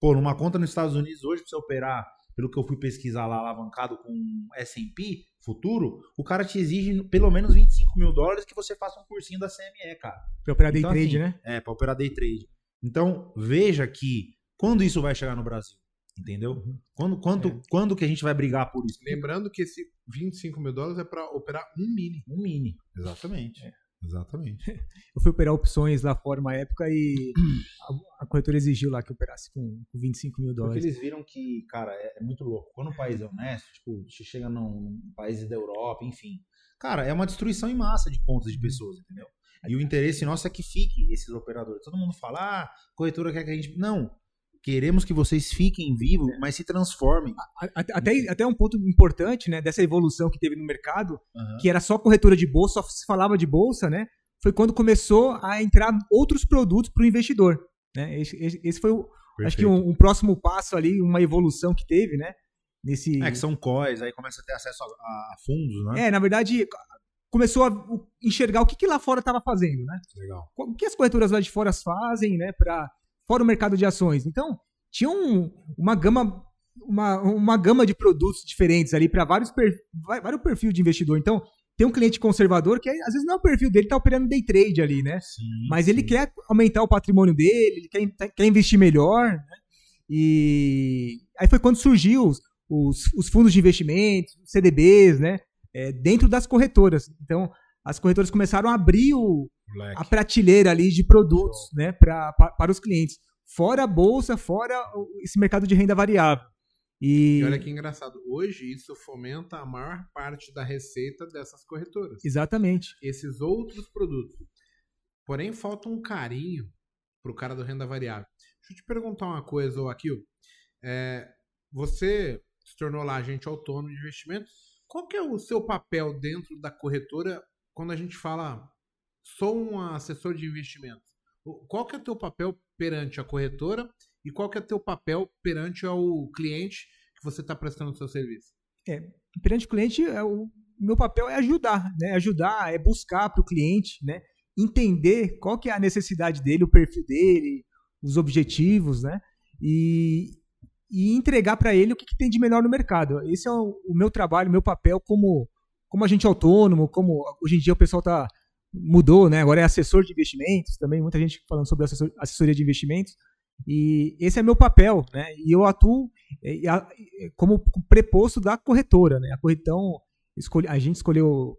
pô, numa conta nos Estados Unidos hoje, pra você operar, pelo que eu fui pesquisar lá, alavancado com S&P futuro, o cara te exige pelo menos 25 mil dólares que você faça um cursinho da CME, cara. Pra operar day Então, trade, assim, né? É, pra operar day trade. Então, veja que quando isso vai chegar no Brasil, entendeu? Uhum. Quando, quando, É. quando que a gente vai brigar por isso? Lembrando que esse 25 mil dólares é pra operar um mini. Um mini. Exatamente. Exatamente. Eu fui operar opções lá fora uma época e a, a corretora exigiu lá que eu operasse com, com 25 mil Porque dólares. eles viram que, cara, é, é muito louco. Quando o país é honesto, tipo, você chega num, num país da Europa, enfim. Cara, é uma destruição em massa de contas de pessoas, entendeu? E o interesse nosso é que fique esses operadores. Todo mundo fala, ah, a corretora quer que a gente. Não. Queremos que vocês fiquem vivos, mas se transformem. Até, até um ponto importante, né, dessa evolução que teve no mercado, Aham. que era só corretora de bolsa, só se falava de bolsa, né? Foi quando começou a entrar outros produtos para o investidor. Né? Esse, esse- esse foi, o, acho que, um, um próximo passo ali, uma evolução que teve, né? Nesse, É que são COIs, aí começa a ter acesso a, a fundos, né? É, na verdade, começou a enxergar o que, que lá fora estava fazendo, né? Legal. O que as corretoras lá de fora fazem, né? Para fora o mercado de ações. Então, tinha um- uma gama uma, uma gama de produtos diferentes ali para vários per, vários perfis de investidor. Então, tem um cliente conservador que às vezes não é o perfil dele, tá operando day trade ali, né? Sim, Mas ele sim. quer aumentar o patrimônio dele, ele quer, quer investir melhor, né? E aí foi quando surgiu os, os, os fundos de investimento, os CDBs, né? É, dentro das corretoras. Então, as corretoras começaram a abrir o, Moleque. a prateleira ali de produtos, né? Pra, pa- para os clientes. Fora a bolsa, fora o- esse mercado de renda variável. E, E olha que engraçado. Hoje isso fomenta a maior parte da receita dessas corretoras. Exatamente. Esses outros produtos. Porém, falta um carinho pro cara do renda variável. Deixa eu te perguntar uma coisa, ô Akil. É, você se tornou lá agente autônomo de investimento. Qual que é o seu papel dentro da corretora quando a gente fala sou um assessor de investimento? O- Qual que é o teu papel perante a corretora e qual que é o teu papel perante ao cliente que você está prestando o seu serviço? perante o cliente, é o meu papel é ajudar, né? Ajudar, é buscar para o cliente, né? Entender qual que é a necessidade dele, o perfil dele, os objetivos, né? E, e entregar para ele o que, que tem de melhor no mercado. Esse é o, o meu trabalho, o meu papel como, como agente autônomo, como hoje em dia o pessoal tá mudou, né? Agora é assessor de investimentos, também muita gente falando sobre assessor- assessoria de investimentos. E esse é meu papel, né? E eu atuo é, é, como preposto da corretora, né? A corre- escolhe- a gente escolheu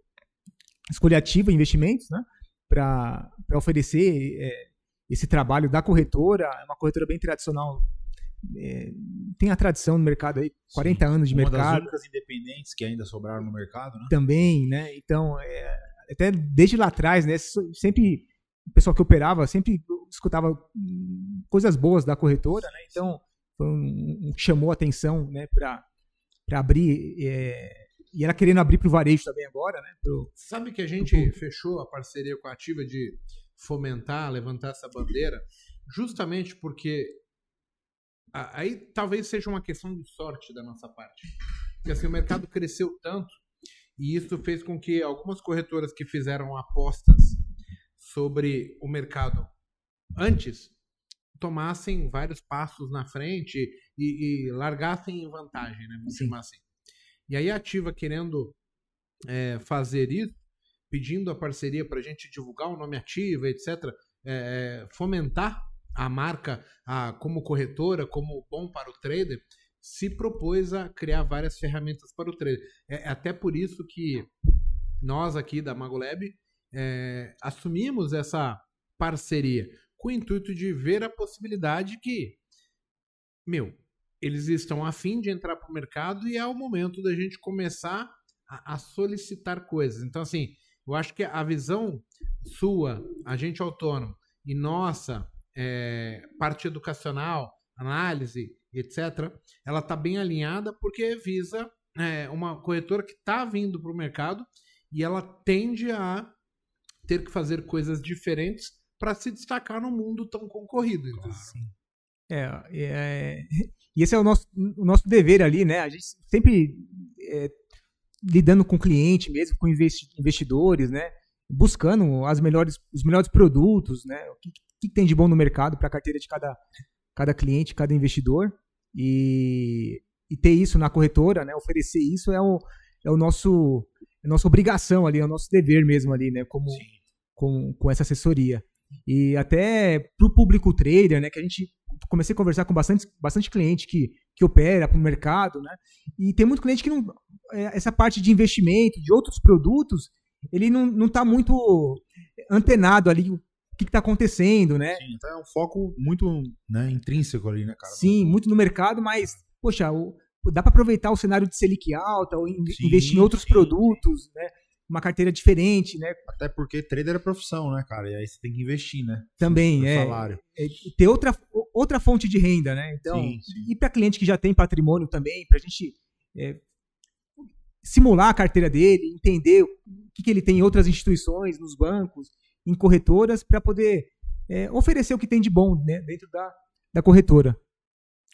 escolher ativa investimentos, né? Para oferecer é, esse trabalho da corretora, é uma corretora bem tradicional, é, tem a tradição no mercado aí, 40 anos de Uma das mercado únicas independentes que ainda sobraram no mercado, né? também, né? Então, é, até desde lá atrás, né? Sempre o pessoal que operava sempre escutava hum, coisas boas da corretora, né? Então, foi um, um que chamou a atenção, né? Para abrir é, e ela querendo abrir para o varejo também agora, né? pro- Sabe que a gente fechou a parceria com a Ativa de fomentar, levantar essa bandeira, justamente porque aí talvez seja uma questão de sorte da nossa parte. Porque assim, o mercado cresceu tanto e isso fez com que algumas corretoras que fizeram apostas sobre o mercado antes tomassem vários passos na frente e, e largassem em vantagem, né? Vamos Sim. chamar assim. E aí a Ativa querendo é, fazer isso, pedindo a parceria para a gente divulgar o nome Ativa, etc., é, fomentar a marca a, como corretora, como bom para o trader, se propôs a criar várias ferramentas para o trader. É, é até por isso que nós aqui da Magolab é, assumimos essa parceria com o intuito de ver a possibilidade que, meu, eles estão afim de entrar para o mercado e é o momento da gente começar a, a solicitar coisas. Então, assim, eu acho que a visão sua, agente autônomo, e nossa, é, parte educacional, análise, etc., ela está bem alinhada porque visa é, uma corretora que está vindo para o mercado e ela tende a ter que fazer coisas diferentes para se destacar num mundo tão concorrido. Claro. É, é, e esse é o nosso, o nosso dever ali, né? A gente sempre é, lidando com cliente mesmo, com investidores, né? Buscando as melhores, os melhores produtos, né? O que, que tem de bom no mercado para a carteira de cada, cada cliente, cada investidor. E, e ter isso na corretora, né? Oferecer isso é o, é o nosso é a nossa obrigação ali, é o nosso dever mesmo ali, né? Como, com, com essa assessoria. E até para o público trader, né? Que a gente comecei a conversar com bastante, bastante cliente que, que opera para o mercado, né? E tem muito cliente que não. É, essa parte de investimento, de outros produtos, ele não, não tá muito antenado ali que está acontecendo, né? Sim, então é um foco muito né, intrínseco ali, né, cara? Sim, muito no mercado, mas, poxa, o, dá para aproveitar o cenário de Selic alta, ou sim, investir em outros sim, produtos, sim. né? Uma carteira diferente, né? Até porque trader é profissão, né, cara? E aí você tem que investir, né? Também, é, salário. é. Ter outra, outra fonte de renda, né? Então, e para cliente que já tem patrimônio também, para a gente é, simular a carteira dele, entender o que, que ele tem em outras instituições, nos bancos, em corretoras, para poder é, oferecer o que tem de bom né, dentro da, da corretora.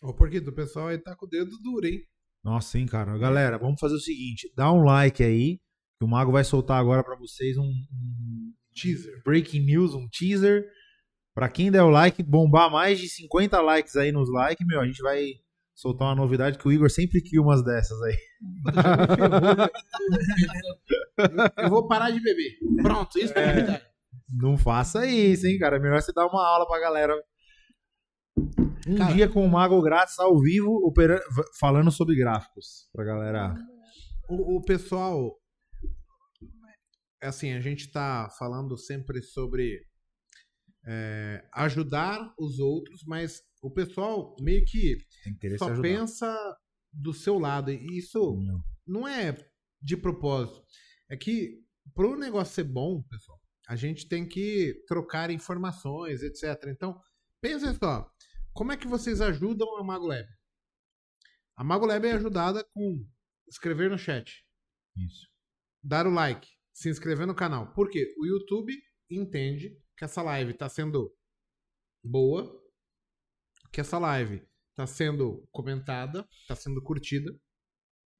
Ô, porque o pessoal aí tá com o dedo duro, hein? Nossa, sim, cara. Galera, vamos fazer o seguinte: dá um like aí, que o Mago vai soltar agora para vocês um, um, teaser, breaking news, um teaser. Pra quem der o like, bombar mais de 50 likes aí nos likes, meu, a gente vai soltar uma novidade que o Igor sempre cria umas dessas aí. Eu vou parar de beber. Pronto, isso é, é novidade. Não faça isso, hein, cara. É melhor você dar uma aula pra galera um Cara, dia com o Mago Grátis ao vivo, falando sobre gráficos, pra galera. O, o pessoal. É assim, a gente tá falando sempre sobre é, ajudar os outros, mas o pessoal meio que só pensa do seu lado. E isso não. não é de propósito. É que para o negócio ser bom, pessoal, a gente tem que trocar informações, etc. Então, pensa só. Como é que vocês ajudam a MagoLab? A MagoLab é ajudada com escrever no chat. Isso. Dar o like, se inscrever no canal. Por quê? O YouTube entende que essa live está sendo boa, que essa live está sendo comentada, está sendo curtida,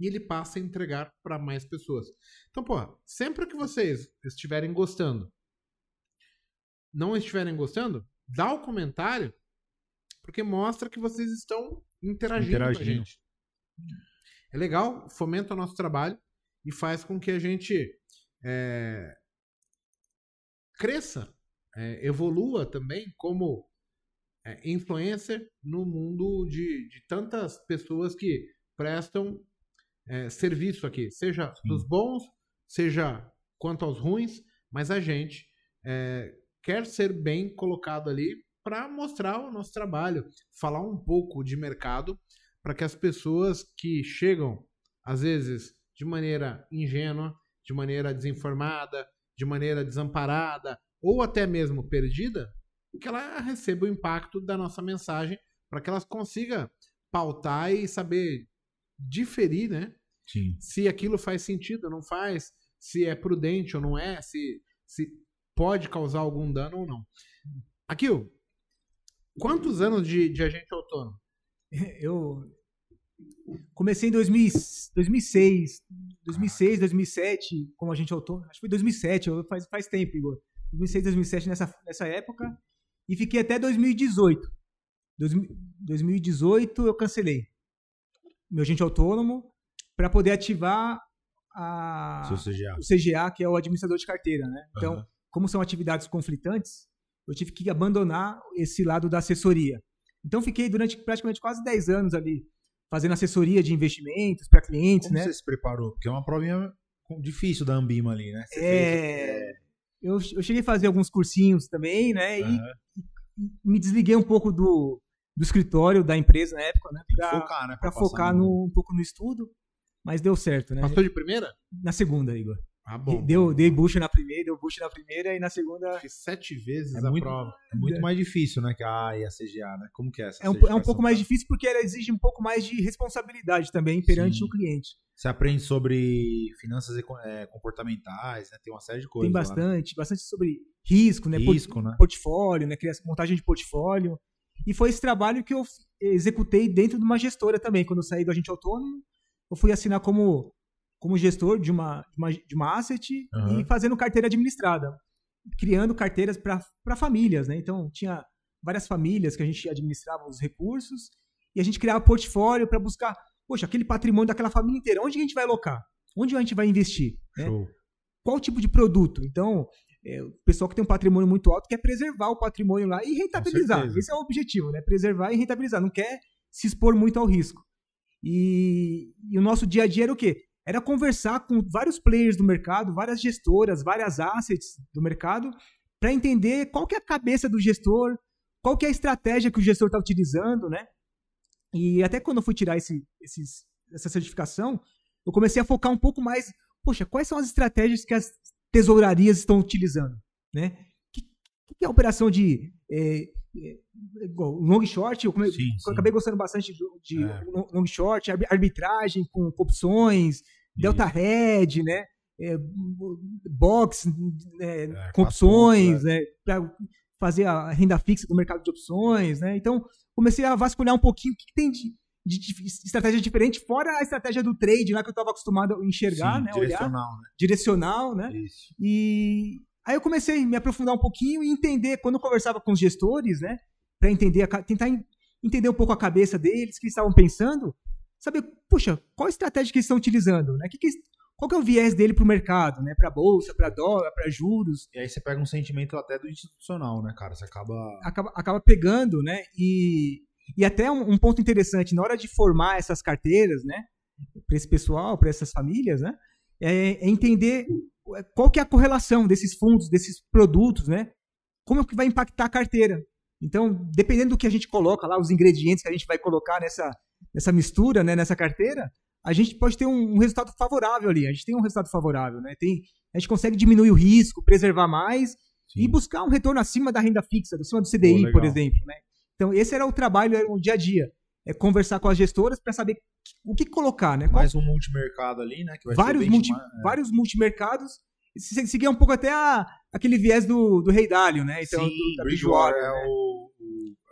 e ele passa a entregar para mais pessoas. Então, pô, sempre que vocês estiverem gostando, não estiverem gostando, dá o comentário porque mostra que vocês estão interagindo, interagindo. com a gente. É legal, fomenta o nosso trabalho e faz com que a gente é, cresça, é, evolua também como é, influencer no mundo de, de tantas pessoas que prestam é, serviço aqui, seja Sim. dos bons, seja quanto aos ruins, mas a gente é, quer ser bem colocado ali para mostrar o nosso trabalho, falar um pouco de mercado para que as pessoas que chegam, às vezes, de maneira ingênua, de maneira desinformada, de maneira desamparada ou até mesmo perdida, que ela receba o impacto da nossa mensagem para que elas consigam pautar e saber diferir, né? Sim. Se aquilo faz sentido ou não faz, se é prudente ou não é, se, se pode causar algum dano ou não. Aqui, Quantos anos de, de agente autônomo? Eu comecei em 2000, 2006, 2006, 2007 como agente autônomo. Acho que foi 2007, faz, faz tempo, Igor. 2006, 2007 nessa, nessa época. E fiquei até 2018. 2018 eu cancelei meu agente autônomo para poder ativar a, CGA. o CGA, que é o administrador de carteira, né? Então, uhum. Como são atividades conflitantes, eu tive que abandonar esse lado da assessoria. Então fiquei durante praticamente quase 10 anos ali fazendo assessoria de investimentos para clientes, Como né? você se preparou? Porque é uma provinha difícil da Ambima ali, né? Você é... Fez... Eu, eu cheguei a fazer alguns cursinhos também, né? Uhum. E, e, me desliguei um pouco do, do escritório da empresa na época, né? Para focar, né? Pra focar no, um pouco no estudo. Mas deu certo, né? Passou de primeira? Na segunda, Igor. Ah, bom. Deu, dei bucha na primeira, deu bucha na primeira e na segunda. Fiz sete vezes É a muito- prova. É muito mais difícil, né? Que a A e a CGA, né? Como que é essa É um, é um pouco mais difícil porque ela exige um pouco mais de responsabilidade também perante Sim. o cliente. Você aprende sobre finanças é, comportamentais, né? Tem uma série de coisas. Tem lá, né? bastante, bastante sobre risco, né? Port- Risco, né? portfólio, né? Montagem de portfólio. E foi esse trabalho que eu executei dentro de uma gestora também. Quando eu saí do agente autônomo, eu fui assinar como, como gestor de uma, de uma, de uma asset Aham. e fazendo carteira administrada. Criando carteiras para famílias, né? Então, tinha várias famílias que a gente administrava os recursos e a gente criava portfólio para buscar, poxa, aquele patrimônio daquela família inteira, onde a gente vai alocar? Onde a gente vai investir? né? Qual tipo de produto. Então, é, o pessoal que tem um patrimônio muito alto quer preservar o patrimônio lá e rentabilizar. Esse é o objetivo, né? Preservar e rentabilizar. Não quer se expor muito ao risco. E, e o nosso dia a dia era o quê? Era conversar com vários players do mercado, várias gestoras, várias assets do mercado, para entender qual que é a cabeça do gestor, qual que é a estratégia que o gestor está utilizando, né? E até quando eu fui tirar esse, esses, essa certificação, eu comecei a focar um pouco mais, poxa, quais são as estratégias que as tesourarias estão utilizando, né? Que, que é a operação de é, é, igual, long short? Eu, come- Sim, eu sim. acabei gostando bastante do- de É. long- short, arbi- arbitragem com opções, delta hedge, né? É, box né, É, com opções, né? Para fazer a renda fixa do mercado de opções, né? Então comecei a vasculhar um pouquinho o que, que tem de, de- de estratégia diferente, fora a estratégia do trade lá que eu estava acostumado a enxergar, Sim, né? Olhar direcional, direcional, né? né? Isso. E aí eu comecei a me aprofundar um pouquinho e entender, quando eu conversava com os gestores, né? Para entender, a tentar en- entender um pouco a cabeça deles, o que eles estavam pensando, saber, puxa, qual estratégia que eles estão utilizando, né? Que que qual que é o viés dele para o mercado, né? Para bolsa, para dólar, para juros, E aí você pega um sentimento até do institucional, né, cara? Você acaba. acaba, acaba pegando, né? E, e até um, um ponto interessante, na hora de formar essas carteiras, né? Para esse pessoal, para essas famílias, né? É, é entender qual que é a correlação desses fundos, desses produtos, né? Como é que vai impactar a carteira. Então, dependendo do que a gente coloca lá, os ingredientes que a gente vai colocar nessa, nessa mistura, né? Nessa carteira, a gente pode ter um, um resultado favorável ali. A gente tem um resultado favorável, né? Tem, a gente consegue diminuir o risco, preservar mais e Sim. buscar um retorno acima da renda fixa, acima do CDI, por exemplo. Né? Então, esse era o trabalho, era o dia a dia. É conversar com as gestoras para saber o que colocar, né? Qual- Mais um multimercado ali, né? Que vai vários, ser multi, benchmark- é. vários multimercados. Se- Seguia um pouco até a- aquele viés do, do Rei Dálio, né? Então, Sim, do, da Bridgewater é né? o-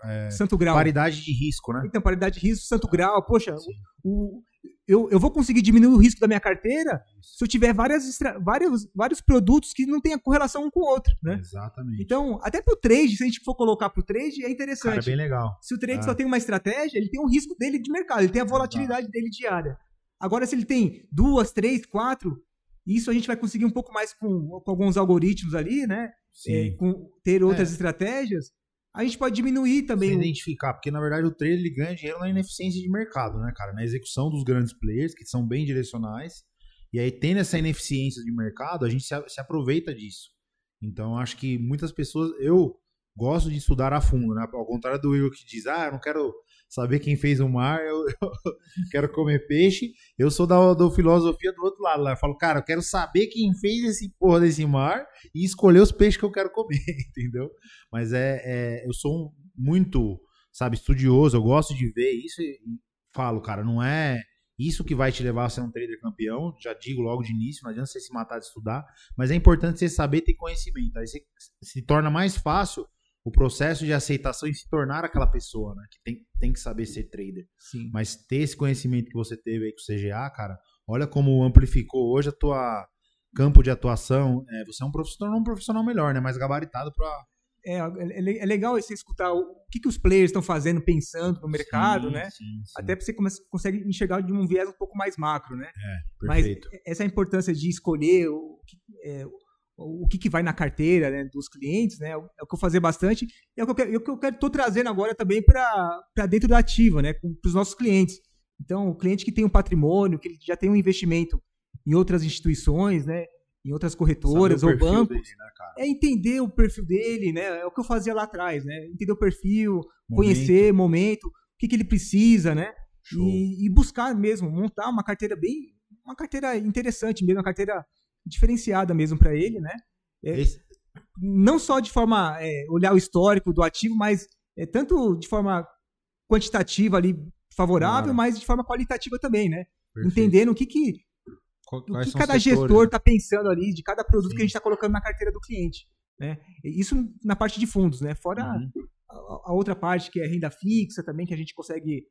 é, Santo Grau. paridade de risco, né? Então, paridade de risco, Santo Grau. Poxa, Sim. o, eu, eu vou conseguir diminuir o risco da minha carteira se eu tiver várias, extra- vários, vários produtos que não tenham correlação um com o outro, né? Exatamente. Então, até pro trade, se a gente for colocar pro trade, é Cara, interessante. é bem legal. Se o trade É. só tem uma estratégia, ele tem um risco dele de mercado, ele tem a volatilidade dele diária. Agora, se ele tem duas, três, quatro, isso a gente vai conseguir um pouco mais com, com alguns algoritmos ali, né? Sim. É, com ter outras estratégias, a gente pode diminuir também. Sem o- identificar, porque na verdade o trader ele ganha dinheiro na ineficiência de mercado, né, cara? Na execução dos grandes players, que são bem direcionais. E aí, tendo essa ineficiência de mercado, a gente se, se aproveita disso. Então, acho que muitas pessoas. Eu gosto de estudar a fundo, né? Ao contrário do Will que diz, ah, eu não quero saber quem fez o mar, eu, eu quero comer peixe. Eu sou da, da filosofia do outro lado lá. Eu falo, cara, eu quero saber quem fez esse porra desse mar e escolher os peixes que eu quero comer, entendeu? Mas é, é- eu sou um- muito, sabe, estudioso, eu gosto de ver isso e falo, cara, não é isso que vai te levar a ser um trader campeão, já digo logo de início, não adianta você se matar de estudar, mas é importante você saber ter conhecimento, aí você se torna mais fácil o processo de aceitação e se tornar aquela pessoa, né, que tem, tem que saber ser trader. Sim. Mas ter esse conhecimento que você teve aí com o CGA, cara, olha como amplificou hoje a tua campo de atuação. É, você é um profissional, um profissional melhor, né? Mais gabaritado para É, é, le- é legal você escutar o, que, que os players estão fazendo, pensando no mercado, né? Sim, sim. Até você come- consegue enxergar de um viés um pouco mais macro, né? perfeito. Mas essa importância de escolher o que, é, o que, que vai na carteira né, dos clientes, né? É o que eu fazer bastante. E é o que eu quero, é que eu quero tô trazendo agora também para dentro da ativa, né? Para os nossos clientes. Então, o cliente que tem um patrimônio, que ele já tem um investimento em outras instituições, né? Em outras corretoras ou bancos. dele, né? É entender o perfil dele, né? É o que eu fazia lá atrás, né? Entender o perfil, Momento. conhecer momento, o que, que ele precisa, né? E, e buscar mesmo, montar uma carteira bem, uma carteira interessante mesmo, uma carteira diferenciada mesmo para ele, né? É, não só de forma é, olhar o histórico do ativo, mas é, tanto de forma quantitativa ali favorável, Claro. mas de forma qualitativa também, né? Perfeito. Entendendo o que, que, Qual- o que cada gestor né? está pensando ali, de cada produto Sim. que a gente está colocando na carteira do cliente. Né? Isso na parte de fundos, né? Fora Uhum. a, a outra parte que é renda fixa também, que a gente consegue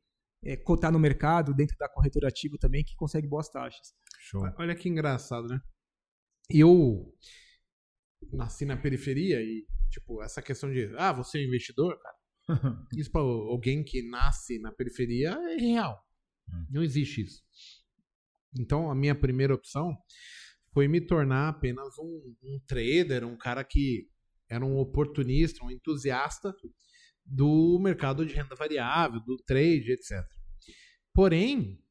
é, cotar no mercado, dentro da corretora ativa também, que consegue boas taxas. Show. Olha que engraçado, né? Eu nasci na periferia e, tipo, essa questão de, ah, você é investidor, cara. Isso pra alguém que nasce na periferia é real. Hum. Não existe isso. Então, a minha primeira opção foi me tornar apenas um, um trader, um cara que era um oportunista, um entusiasta do mercado de renda variável, do trade, etc. Porém,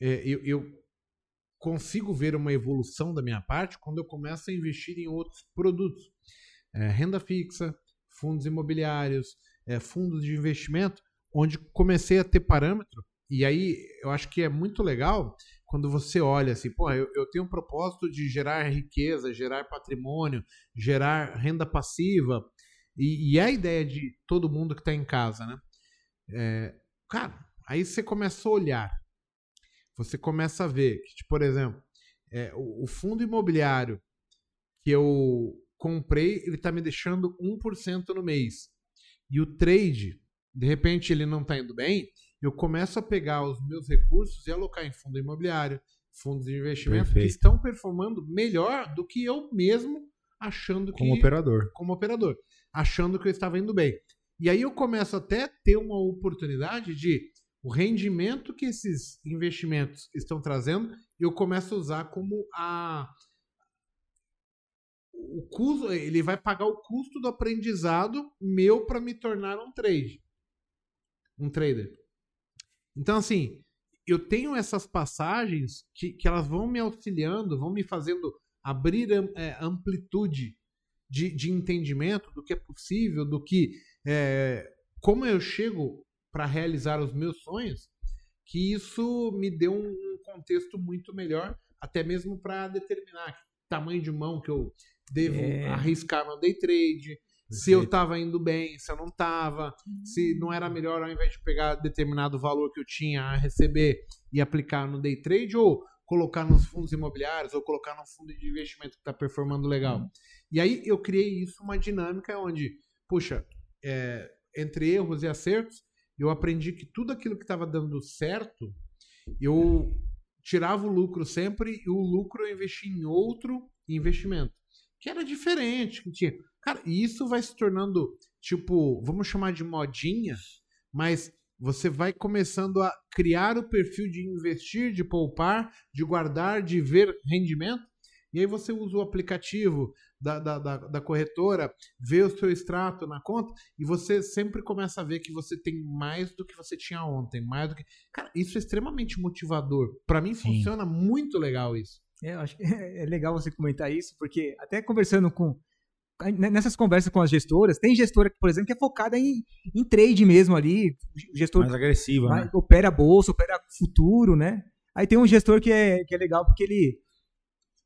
é, eu, eu consigo ver uma evolução da minha parte quando eu começo a investir em outros produtos. É, renda fixa, fundos imobiliários, é, fundos de investimento, onde comecei a ter parâmetro. E aí eu acho que é muito legal quando você olha assim, pô, eu, eu tenho um propósito de gerar riqueza, gerar patrimônio, gerar renda passiva. E, e é a ideia de todo mundo que está em casa, né? É, cara, aí você começa a olhar. Você começa a ver que, tipo, por exemplo, é, o, o fundo imobiliário que eu comprei, ele tá me deixando 1% no mês. E o trade, de repente, ele não tá indo bem, eu começo a pegar os meus recursos e alocar em fundo imobiliário, fundos de investimento, Perfeito. que estão performando melhor do que eu mesmo achando que Como operador. como operador, achando que eu estava indo bem. E aí eu começo até a ter uma oportunidade de o rendimento que esses investimentos estão trazendo, eu começo a usar como a o custo, ele vai pagar o custo do aprendizado meu para me tornar um trade, um trader. Então assim, eu tenho essas passagens que, que elas vão me auxiliando, vão me fazendo abrir é, amplitude de, de entendimento do que é possível, do que é, como eu chego para realizar os meus sonhos, que isso me deu um, contexto muito melhor, até mesmo para determinar que tamanho de mão que eu devo É. arriscar no day trade, se eu estava indo bem, se eu não estava, se não era melhor ao invés de pegar determinado valor que eu tinha a receber e aplicar no day trade ou colocar nos fundos imobiliários ou colocar no fundo de investimento que está performando legal. E aí eu criei isso uma dinâmica onde, puxa, é, entre erros e acertos, eu aprendi que tudo aquilo que estava dando certo, eu tirava o lucro sempre e o lucro eu investi em outro investimento, que era diferente, que tinha. Cara, e isso vai se tornando, tipo, vamos chamar de modinha, mas você vai começando a criar o perfil de investir, de poupar, de guardar, de ver rendimento. E aí você usa o aplicativo da, da, da, da corretora, vê o seu extrato na conta e você sempre começa a ver que você tem mais do que você tinha ontem, mais do que. Cara, isso é extremamente motivador. Pra mim Sim. funciona muito legal isso. É, eu acho que é legal você comentar isso, porque até conversando com. Nessas conversas com as gestoras, tem gestora, por exemplo, que é focada em, em trade mesmo ali. Gestor Mais agressiva, né? opera bolsa, opera futuro, né? Aí tem um gestor que é, que é legal porque ele.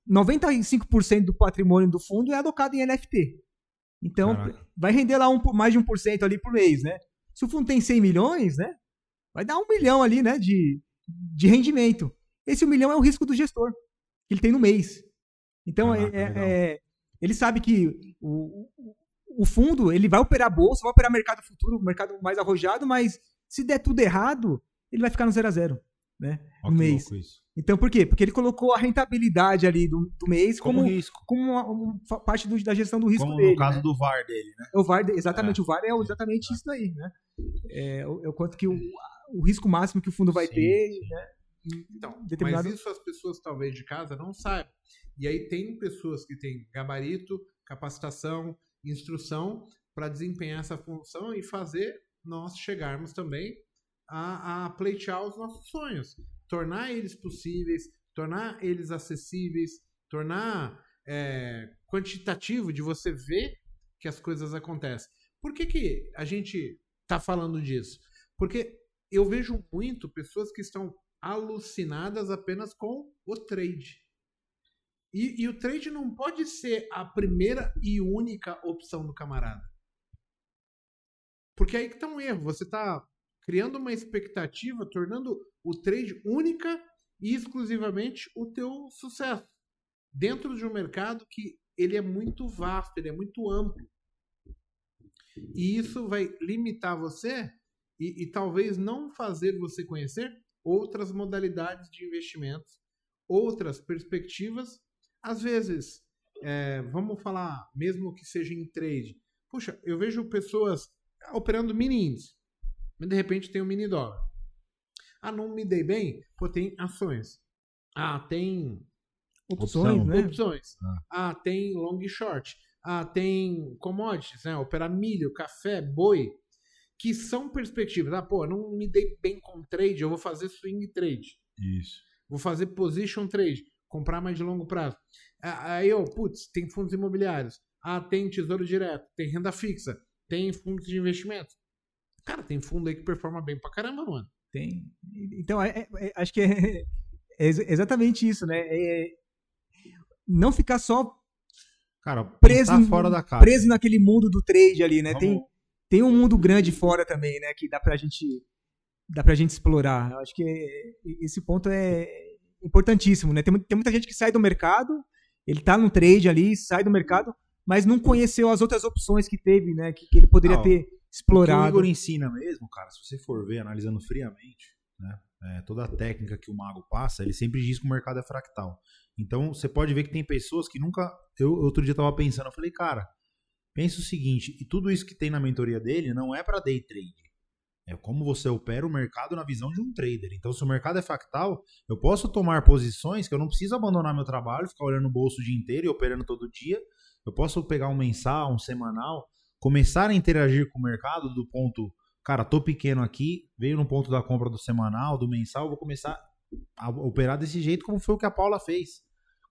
95% do patrimônio do fundo é alocado em NFT. Então, Caraca. vai render lá um, mais de 1% ali por mês, né? Se o fundo tem 100 milhões, né? Vai dar um milhão ali, né? De, de rendimento. Esse um milhão é o risco do gestor, que ele tem no mês. Então, é- Caraca, é- é- ele sabe que o, o- fundo, ele vai operar a bolsa, vai operar mercado futuro, mercado mais arrojado, mas se der tudo errado, ele vai ficar no zero a zero, né? Ó, no que mês. louco isso. Então, por quê? Porque ele colocou a rentabilidade ali do, do mês Como, como, risco. como uma, uma parte do- da gestão do risco Como dele. no caso né? do VAR dele, né? É o VAR, exatamente, o VAR é exatamente isso daí, né? É, o, é o quanto que o, o risco máximo que o fundo vai Sim, ter, sim. né? Então, Determinado- mas isso as pessoas talvez de casa não saibam. E aí tem pessoas que têm gabarito, capacitação, instrução para desempenhar essa função e fazer nós chegarmos também a, a pleitear os nossos sonhos, tornar eles possíveis, tornar eles acessíveis, tornar é, quantitativo de você ver que as coisas acontecem. Por que, que a gente está falando disso? Porque eu vejo muito pessoas que estão alucinadas apenas com o trade. E, e o trade não pode ser a primeira e única opção do camarada. Porque aí que tá um erro. Você tá criando uma expectativa, tornando o trade única e exclusivamente o teu sucesso. Dentro de um mercado que ele é muito vasto, ele é muito amplo. E isso vai limitar você e, e talvez não fazer você conhecer outras modalidades de investimentos, outras perspectivas. Às vezes, é, vamos falar, mesmo que seja em trade. Puxa, eu vejo pessoas operando mini índice, mas de repente tem um mini dólar. Ah, não me dei bem? Pô, tem ações. Ah, tem Opções, Opção. né? opções. Ah, tem long e short. Ah, tem commodities, né? Operar milho, café, boi, que são perspectivas. Ah, pô, não me dei bem com trade, eu vou fazer swing trade. Isso. Vou fazer position trade, comprar mais de longo prazo. Ah, Aí, ó, putz, tem fundos imobiliários. Ah, tem tesouro direto, tem renda fixa, tem fundos de investimento. Cara, tem fundo aí que performa bem pra caramba, mano. Tem. Então, é- é- é- acho que é, é ex- exatamente isso, né? É- não ficar só Cara, preso, fora da caixa. preso naquele mundo do trade ali, né? Tem, Vamos- tem um mundo grande fora também, né? Que dá pra gente, dá pra gente explorar. Eu acho que é- esse ponto é importantíssimo, né? Tem, tem muita gente que sai do mercado, ele tá no trade ali, sai do mercado, mas não conheceu as outras opções que teve, né? Que, que ele poderia Ah, ó, ter O que o explorado. Igor ensina mesmo, cara, se você for ver, analisando friamente, né, é, toda a técnica que o mago passa, ele sempre diz que o mercado é fractal. Então, você pode ver que tem pessoas que nunca... Eu outro dia tava pensando, eu falei, cara, pensa o seguinte, e tudo isso que tem na mentoria dele não é para day trade. É como você opera o mercado na visão de um trader. Então, se o mercado é fractal, eu posso tomar posições que eu não preciso abandonar meu trabalho, ficar olhando o bolso o dia inteiro e operando todo dia. Eu posso pegar um mensal, um semanal, começar a interagir com o mercado do ponto, cara, tô pequeno aqui, veio no ponto da compra do semanal, do mensal, vou começar a operar desse jeito, como foi o que a Paula fez.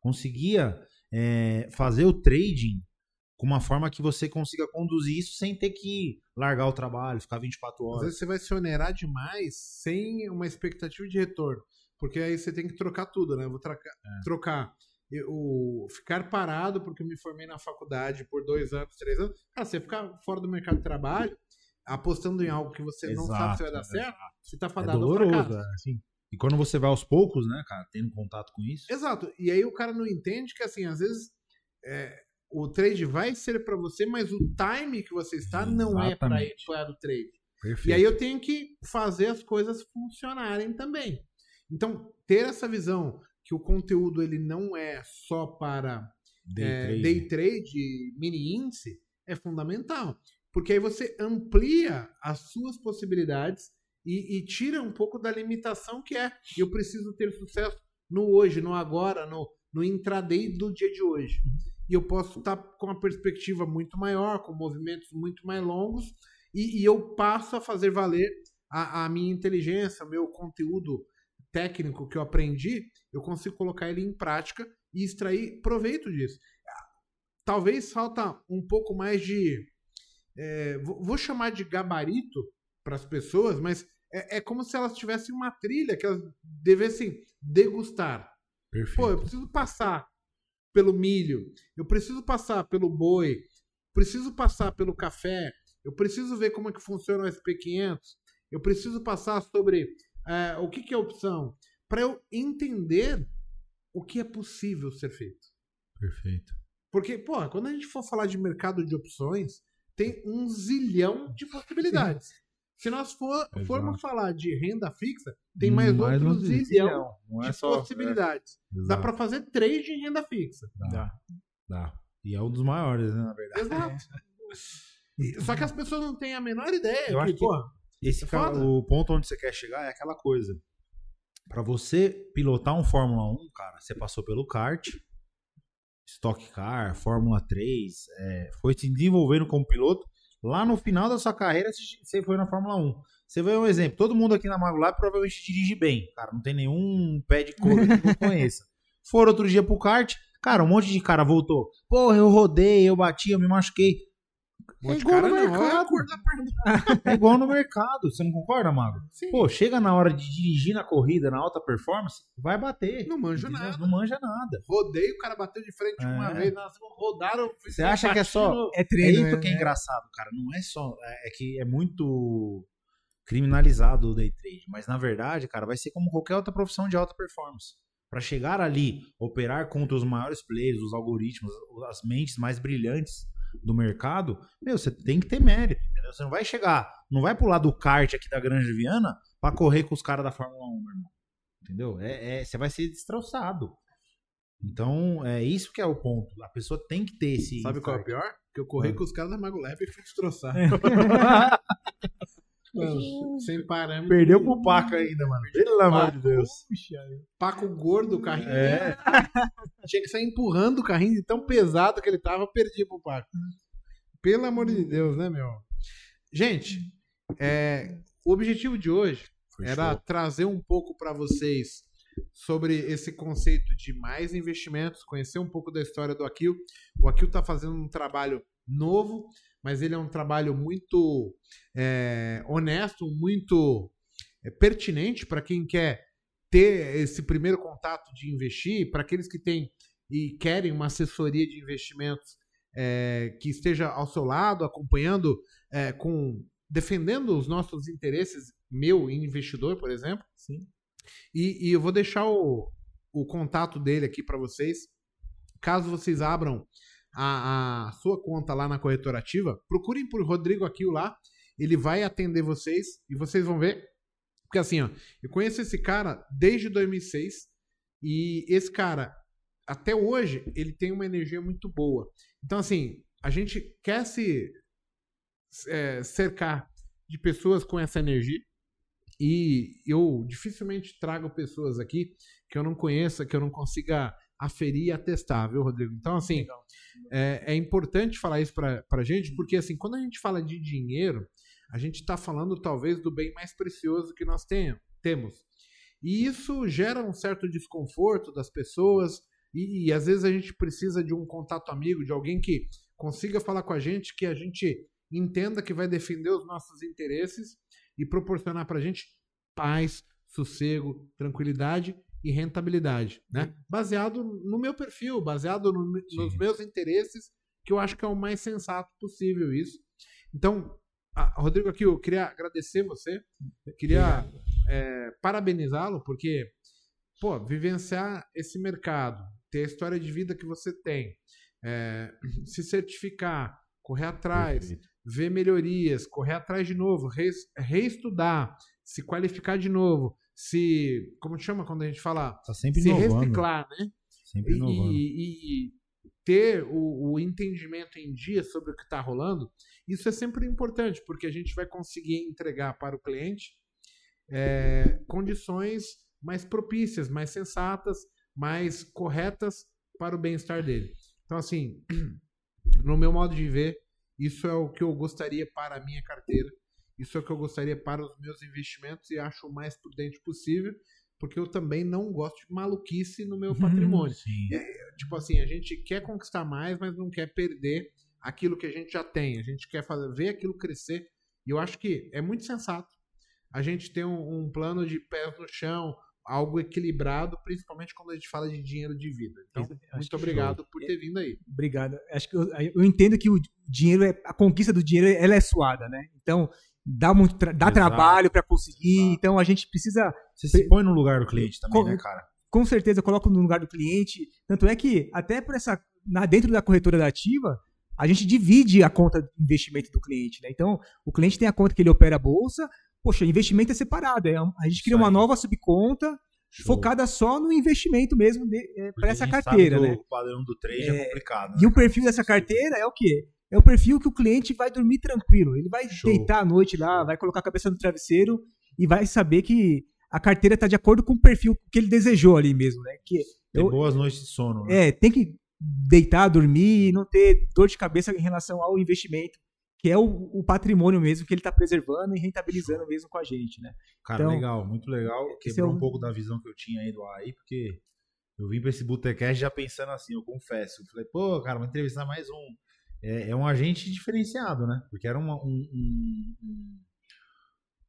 Conseguia é, fazer o trading com uma forma que você consiga conduzir isso sem ter que largar o trabalho, ficar 24 Às horas. vezes você vai se onerar demais sem uma expectativa de retorno. Porque aí você tem que trocar tudo, né? Eu vou trocar, trocar eu- o ficar parado porque eu me formei na faculdade por dois anos, três anos. Cara, você ficar fora do mercado de trabalho, apostando em algo que você não sabe se vai dar Exato, certo, você tá É fadado ao doloroso, é, assim. E quando você vai aos poucos, né, cara, tendo contato com isso, Exato. E aí o cara não entende que, assim, às vezes é, o trade vai ser pra você, mas o time que você está não é pra ir Exatamente. para o trade. perfeito. E aí eu tenho que fazer as coisas funcionarem também. Então, ter essa visão que o conteúdo ele não é só para Day é, trade. day trade, mini índice, é fundamental. Porque aí você amplia as suas possibilidades e, e tira um pouco da limitação que é eu preciso ter sucesso no hoje, no agora, no, no intraday do dia de hoje. E eu posso estar com uma perspectiva muito maior, com movimentos muito mais longos, e, e eu passo a fazer valer a, a minha inteligência, o meu conteúdo técnico que eu aprendi, eu consigo colocar ele em prática e extrair proveito disso. Talvez falta um pouco mais de. é, vou chamar de gabarito para as pessoas, mas é, é como se elas tivessem uma trilha que elas devessem degustar. Perfeito. Pô, eu preciso passar pelo milho, eu preciso passar pelo boi, preciso passar pelo café, eu preciso ver como é que funciona o SP500, eu preciso passar sobre é, o que, que é opção, para eu entender o que é possível ser feito. Perfeito. Porque, pô, quando a gente for falar de mercado de opções, tem um zilhão de possibilidades. Se nós for, formos falar de renda fixa, tem mais, Mais outro um zilhão Não é de só. possibilidades. é, Dá para fazer trade em renda fixa. dá, dá. E é um dos maiores, né, na verdade. Exato. E- Só que as pessoas não têm a menor ideia. Eu que, acho que- porra, Esse É cara, o ponto onde você quer chegar é aquela coisa. Pra você pilotar um Fórmula 1, cara, você passou pelo kart, Stock Car, Fórmula 3, é, foi se desenvolvendo como piloto. Lá no final da sua carreira, você foi na Fórmula 1. Você vê um exemplo, todo mundo aqui na Mago Lab provavelmente dirige bem. Cara, não tem nenhum pé de couro que não conheça. For outro dia pro kart, cara, um monte de cara voltou. Porra, eu rodei, eu bati, eu me machuquei. Monte É de igual cara no não, mercado. É igual no mercado, você não concorda, Mago? Sim. Pô, chega na hora de dirigir na corrida, na alta performance, vai bater. Não manja entendeu? nada. Não manja nada. Rodeio, o cara bateu de frente É. uma vez, nós rodaram. Você acha que é só. É É treino, isso né? que é engraçado, cara. Não é só. É, é que é muito criminalizado o day trade. Mas na verdade, cara, vai ser como qualquer outra profissão de alta performance. Pra chegar ali, operar contra os maiores players, os algoritmos, as mentes mais brilhantes do mercado, meu, você tem que ter mérito, entendeu? Você não vai chegar, não vai pular do kart aqui da Grande Viana pra correr com os caras da Fórmula 1, meu irmão. Entendeu? É, é- você vai ser destroçado. Então, é isso que é o ponto. A pessoa tem que ter esse. Sabe qual é o pior? Que eu corri Ah. com os caras da Mago Lab e fui destroçar. Mano, sem parâmetro. Perdeu pro Paco ainda, mano. Pelo amor de. Deus. Paco gordo, o carrinho. É. Tinha que sair empurrando o carrinho de tão pesado que ele tava, perdi pro Paco. Pelo amor de Deus, né, meu? Gente, é, o objetivo de hoje era trazer um pouco para vocês sobre esse conceito de mais investimentos, conhecer um pouco da história do Akil. O Akil está fazendo um trabalho novo, mas ele é um trabalho muito é, honesto, muito é, pertinente para quem quer ter esse primeiro contato de investir, para aqueles que têm e querem uma assessoria de investimentos é, que esteja ao seu lado, acompanhando, é, com defendendo os nossos interesses, meu investidor, por exemplo. Sim. E, e eu vou deixar o, o contato dele aqui para vocês. Caso vocês abram a, a sua conta lá na corretora ativa, procurem por Rodrigo Aquil lá. Ele vai atender vocês e vocês vão ver. Porque assim, ó, eu conheço esse cara desde 2006 e esse cara, até hoje, ele tem uma energia muito boa. Então, assim, a gente quer se é, cercar de pessoas com essa energia. E eu dificilmente trago pessoas aqui que eu não conheça, que eu não consiga aferir e atestar, viu, Rodrigo? Então, assim, é, é importante falar isso pra, pra gente, porque, assim, quando a gente fala de dinheiro, a gente está falando, talvez, do bem mais precioso que nós tenha, temos. E isso gera um certo desconforto das pessoas, e, e às vezes a gente precisa de um contato amigo, de alguém que consiga falar com a gente, que a gente entenda que vai defender os nossos interesses e proporcionar para a gente paz, sossego, tranquilidade e rentabilidade, né? Baseado no meu perfil, baseado no- nos meus interesses, que eu acho que é o mais sensato possível isso. Então, a- Rodrigo, aqui eu queria agradecer você, queria é, parabenizá-lo, porque, pô, vivenciar esse mercado, ter a história de vida que você tem, é, se certificar, correr atrás, Perfeito. ver melhorias, correr atrás de novo, rees- reestudar, se qualificar de novo, se. Como chama quando a gente fala? Tá sempre se inovando. reciclar, né? Sempre E, inovando. e- e ter o, o entendimento em dia sobre o que está rolando, isso é sempre importante, porque a gente vai conseguir entregar para o cliente é, condições mais propícias, mais sensatas, mais corretas para o bem-estar dele. Então, assim, no meu modo de ver, isso é o que eu gostaria para a minha carteira, isso é o que eu gostaria para os meus investimentos e acho o mais prudente possível, porque eu também não gosto de maluquice no meu patrimônio. Sim. Tipo assim, a gente quer conquistar mais, mas não quer perder aquilo que a gente já tem. A gente quer fazer, ver aquilo crescer. E eu acho que é muito sensato a gente ter um, um plano de pés no chão, algo equilibrado, principalmente quando a gente fala de dinheiro de vida. Então, Acho muito obrigado por ter vindo aí. Obrigado. Acho que eu, eu entendo que o dinheiro, é, a conquista do dinheiro, ela é suada, né? Então, dá muito, tra- dá Exato. trabalho para conseguir. Exato. Então, a gente precisa, Você se põe no lugar do cliente também, Com- né, cara? com certeza, coloca no lugar do cliente. Tanto é que, até por essa, na, dentro da corretora da ativa, a gente divide a conta de investimento do cliente, né? Então, o cliente tem a conta que ele opera a bolsa. Poxa, investimento é separado. É, a gente cria uma nova subconta Show. focada só no investimento mesmo Porque para essa sabe carteira, que né? O padrão do trade é, É, complicado. E né? o perfil dessa carteira é o quê? É o perfil que o cliente vai dormir tranquilo. Ele vai Show. deitar à noite lá, vai colocar a cabeça no travesseiro e vai saber que a carteira está de acordo com o perfil que ele desejou ali mesmo, né? Que Tem eu- boas noites de sono. Né? é, tem que deitar, dormir e não ter dor de cabeça em relação ao investimento, que é o, o patrimônio mesmo que ele está preservando e rentabilizando mesmo com a gente, né? Cara, Então, legal, muito legal. Quebrou é o- um pouco da visão que eu tinha aí do AI, porque eu vim pra esse Botecast já pensando assim, eu confesso. Eu falei, pô, cara, vou entrevistar mais um é, é um agente diferenciado, né? Porque era uma, um, um,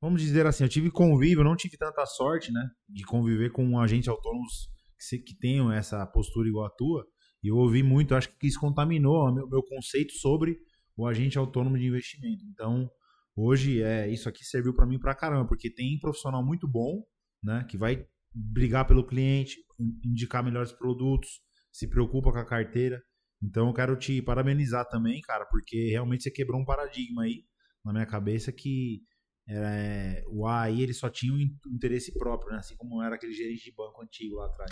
Vamos dizer assim, eu tive convívio, não tive tanta sorte, né? De conviver com agentes autônomos que, que tenham essa postura igual a tua. E eu ouvi muito, acho que isso contaminou o meu, meu conceito sobre o agente autônomo de investimento. Então, hoje, é isso aqui serviu para mim pra caramba, porque tem profissional muito bom, né? Que vai brigar pelo cliente, in- indicar melhores produtos, se preocupa com a carteira. Então eu quero te parabenizar também, cara, porque realmente você quebrou um paradigma aí na minha cabeça que é, o AI ele só tinha um in- interesse próprio, né? Assim como era aquele gerente de banco antigo lá atrás.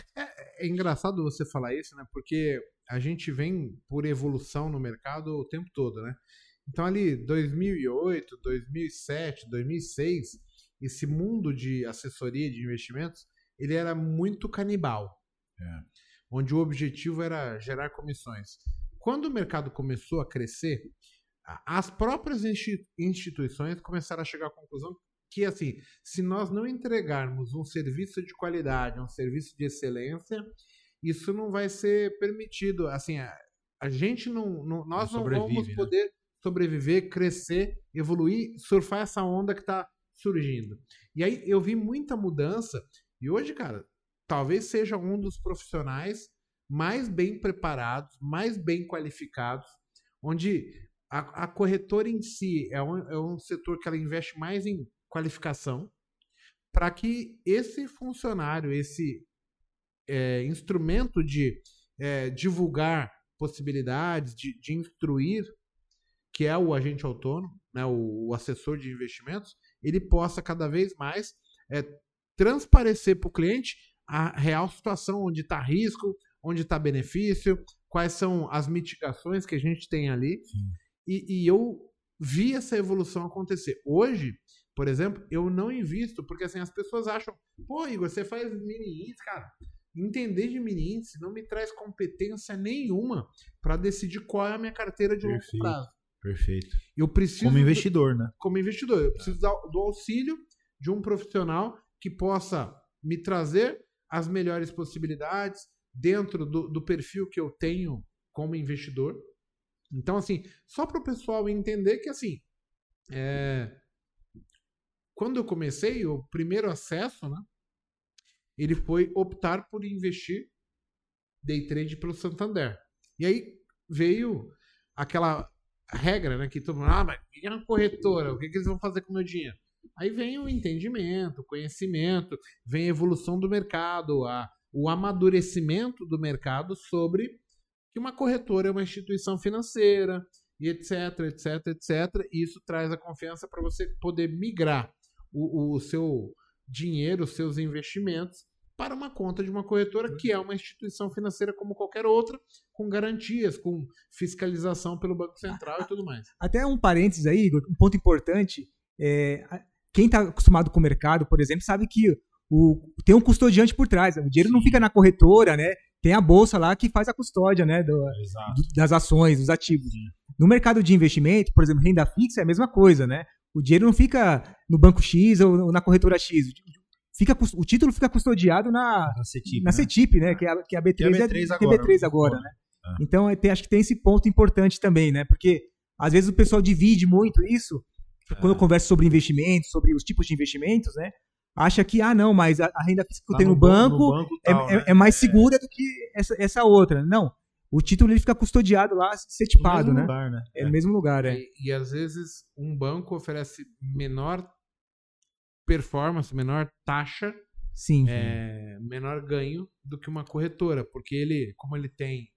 É engraçado você falar isso, né? Porque a gente vem por evolução no mercado o tempo todo, né? Então ali 2008, 2007, 2006, esse mundo de assessoria de investimentos, ele era muito canibal. É. Onde o objetivo era gerar comissões. Quando o mercado começou a crescer, as próprias insti- instituições começaram a chegar à conclusão que, assim, se nós não entregarmos um serviço de qualidade, um serviço de excelência, isso não vai ser permitido. Assim, a, a gente não, não- nós não, sobrevive, vamos né? poder sobreviver, crescer, evoluir, surfar essa onda que está surgindo. E aí eu vi muita mudança e hoje, cara, talvez seja um dos profissionais mais bem preparados, mais bem qualificados, onde a, a corretora em si é um, é um setor que ela investe mais em qualificação para que esse funcionário, esse é, instrumento de é, divulgar possibilidades, de, de instruir, que é o agente autônomo, né, o, o assessor de investimentos, ele possa cada vez mais é, transparecer para o cliente a real situação, onde está risco, onde está benefício, quais são as mitigações que a gente tem ali. E, e eu vi essa evolução acontecer. Hoje, por exemplo, eu não invisto, porque assim, as pessoas acham, pô, Igor, você faz mini índice, cara. Entender de mini índice não me traz competência nenhuma para decidir qual é a minha carteira de longo Perfeito. prazo. Perfeito. Eu preciso Como do- investidor, né? como investidor. Eu preciso da- do auxílio de um profissional que possa me trazer as melhores possibilidades dentro do, do perfil que eu tenho como investidor. Então, assim, só para o pessoal entender que, assim, é, quando eu comecei, o primeiro acesso, né, ele foi optar por investir day trade pelo Santander. E aí veio aquela regra, né? Que todo mundo, ah, mas é uma corretora? O que, que eles vão fazer com o meu dinheiro? Aí vem o entendimento, o conhecimento, vem a evolução do mercado, a, o amadurecimento do mercado sobre que uma corretora é uma instituição financeira, e etc, etc, etc. E isso traz a confiança para você poder migrar o, o seu dinheiro, os seus investimentos para uma conta de uma corretora que é uma instituição financeira como qualquer outra, com garantias, com fiscalização pelo Banco Central e tudo mais. Até um parênteses aí, Igor, um ponto importante. É, quem está acostumado com o mercado, por exemplo, sabe que o, tem um custodiante por trás. O dinheiro não Sim. fica na corretora, né? Tem a bolsa lá que faz a custódia, né? do- do- das ações, dos ativos. No mercado de investimento, por exemplo, renda fixa é a mesma coisa, né? O dinheiro não fica no banco X ou na corretora X. Fica, o título fica custodiado na, Na CETIP, na né? CETIP, né? Que é a, que é a B3, Que é a é- B3 que é agora, B3 né? agora, né? Então é, tem- acho que tem esse ponto importante também, né? Porque às vezes o pessoal divide muito isso. Quando eu converso sobre investimentos, sobre os tipos de investimentos, né? Acha que, ah, não, mas a, a renda fixa que eu Tá tenho no, ban- banco, banco é, tal, é- né? é mais segura do que essa, essa outra. Não. O título ele fica custodiado lá, setipado, No né? lugar, né? É no mesmo lugar, é. E, e às vezes um banco oferece menor performance, menor taxa, Sim. é, menor ganho do que uma corretora, porque ele, como ele tem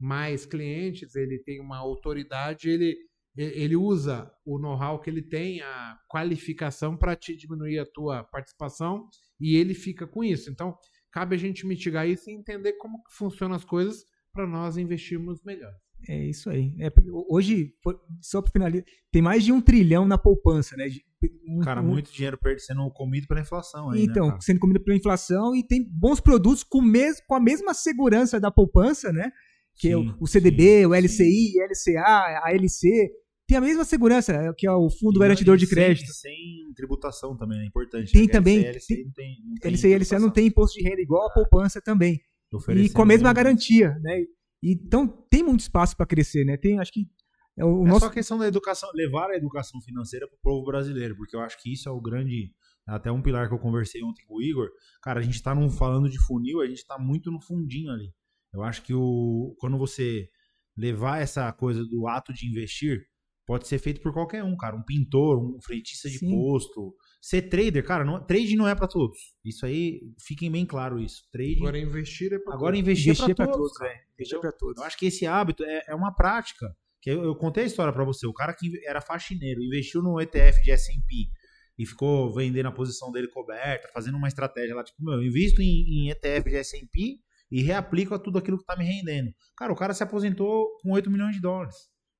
mais clientes, ele tem uma autoridade, ele, ele usa o know-how que ele tem, a qualificação para te diminuir a tua participação e ele fica com isso. Então, cabe a gente mitigar isso e entender como que funcionam as coisas para nós investirmos melhor. É isso aí. É, porque hoje, só para finalizar, tem mais de um trilhão na poupança, né? Um- Cara, um- muito dinheiro per- sendo comido pela inflação aí, Então, né, sendo comido pela inflação e tem bons produtos com, mes com a mesma segurança da poupança, né? Que é Sim, o, o CDB, sim, o LCI, LCA, a LC. Tem a mesma segurança, é, que é o Fundo Garantidor de Crédito. Sem, tributação também, é importante. Tem né? Também- não tem, não tem LCI e LCA não tem imposto de renda igual a poupança também. E com a mesma garantia, né? Então tem muito espaço para crescer, né? Tem, acho que é o é nosso só questão da educação, levar a educação financeira pro povo brasileiro, porque eu acho que isso é o grande, até um pilar que eu conversei ontem com o Igor. Cara, a gente tá num, falando de funil, a gente tá muito no fundinho ali. Eu acho que o, quando você levar essa coisa do ato de investir, pode ser feito por qualquer um, cara. Um pintor, um frentista de Sim. posto. Ser trader, cara, não, trade não é para todos. Isso aí, fiquem bem claro isso. Trading, Agora investir é pra agora todos. investir, investir é para para todos, todos, cara. velho. Investir Entendeu? para todos. Eu acho que esse hábito é, é uma prática. Que eu, eu contei a história pra você. O cara que era faxineiro, investiu no ETF de S&P e ficou vendendo a posição dele coberta, fazendo uma estratégia lá, tipo, meu, eu invisto em, em ETF de S&P e reaplico a tudo aquilo que tá me rendendo. Cara, o cara se aposentou com 8 milhões de dólares.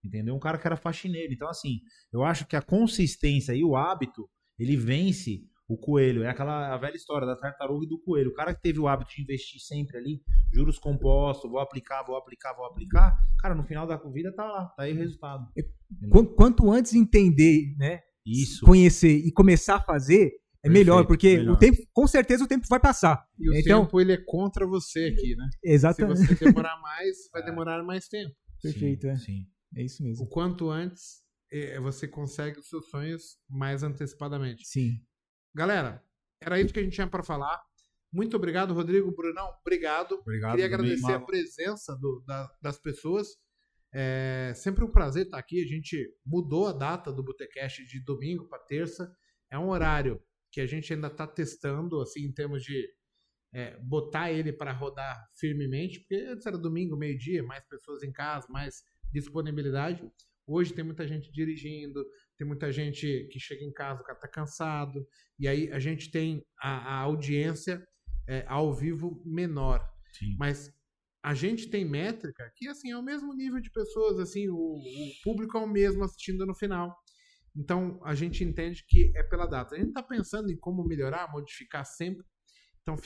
Entendeu? Um cara que era faxineiro. Então, assim, eu acho que a consistência e o hábito, ele vence o coelho. É aquela a velha história da tartaruga e do coelho. O cara que teve o hábito de investir sempre ali, juros compostos, vou aplicar, vou aplicar, vou aplicar, cara, no final da vida tá lá, tá aí o resultado. Qu- Quanto antes entender, né? Isso. Conhecer e começar a fazer, é melhor, Perfeito, porque melhor. o tempo, com certeza o tempo vai passar. E o Então- tempo ele é contra você aqui, né? Se Exatamente. você demorar mais, vai demorar mais tempo. Perfeito, sim, é. Sim. É isso mesmo. O quanto antes eh, você consegue os seus sonhos mais antecipadamente. Sim. Galera, era isso que a gente tinha para falar. Muito obrigado, Rodrigo. Brunão, obrigado. Obrigado. Queria agradecer a Mago. presença do- da- das pessoas. É sempre um prazer estar aqui. A gente mudou a data do Botecast de domingo para terça. É um horário que a gente ainda está testando, assim, em termos de é, botar ele para rodar firmemente, porque antes era domingo, meio-dia, mais pessoas em casa, mais disponibilidade. Hoje tem muita gente dirigindo, tem muita gente que chega em casa, o cara tá cansado, e aí a gente tem a, a audiência é, ao vivo menor. Sim. Mas a gente tem métrica que assim é o mesmo nível de pessoas, assim, o, o público é o mesmo assistindo no final. Então a gente entende que é pela data. A gente está pensando em como melhorar, modificar sempre. Então fica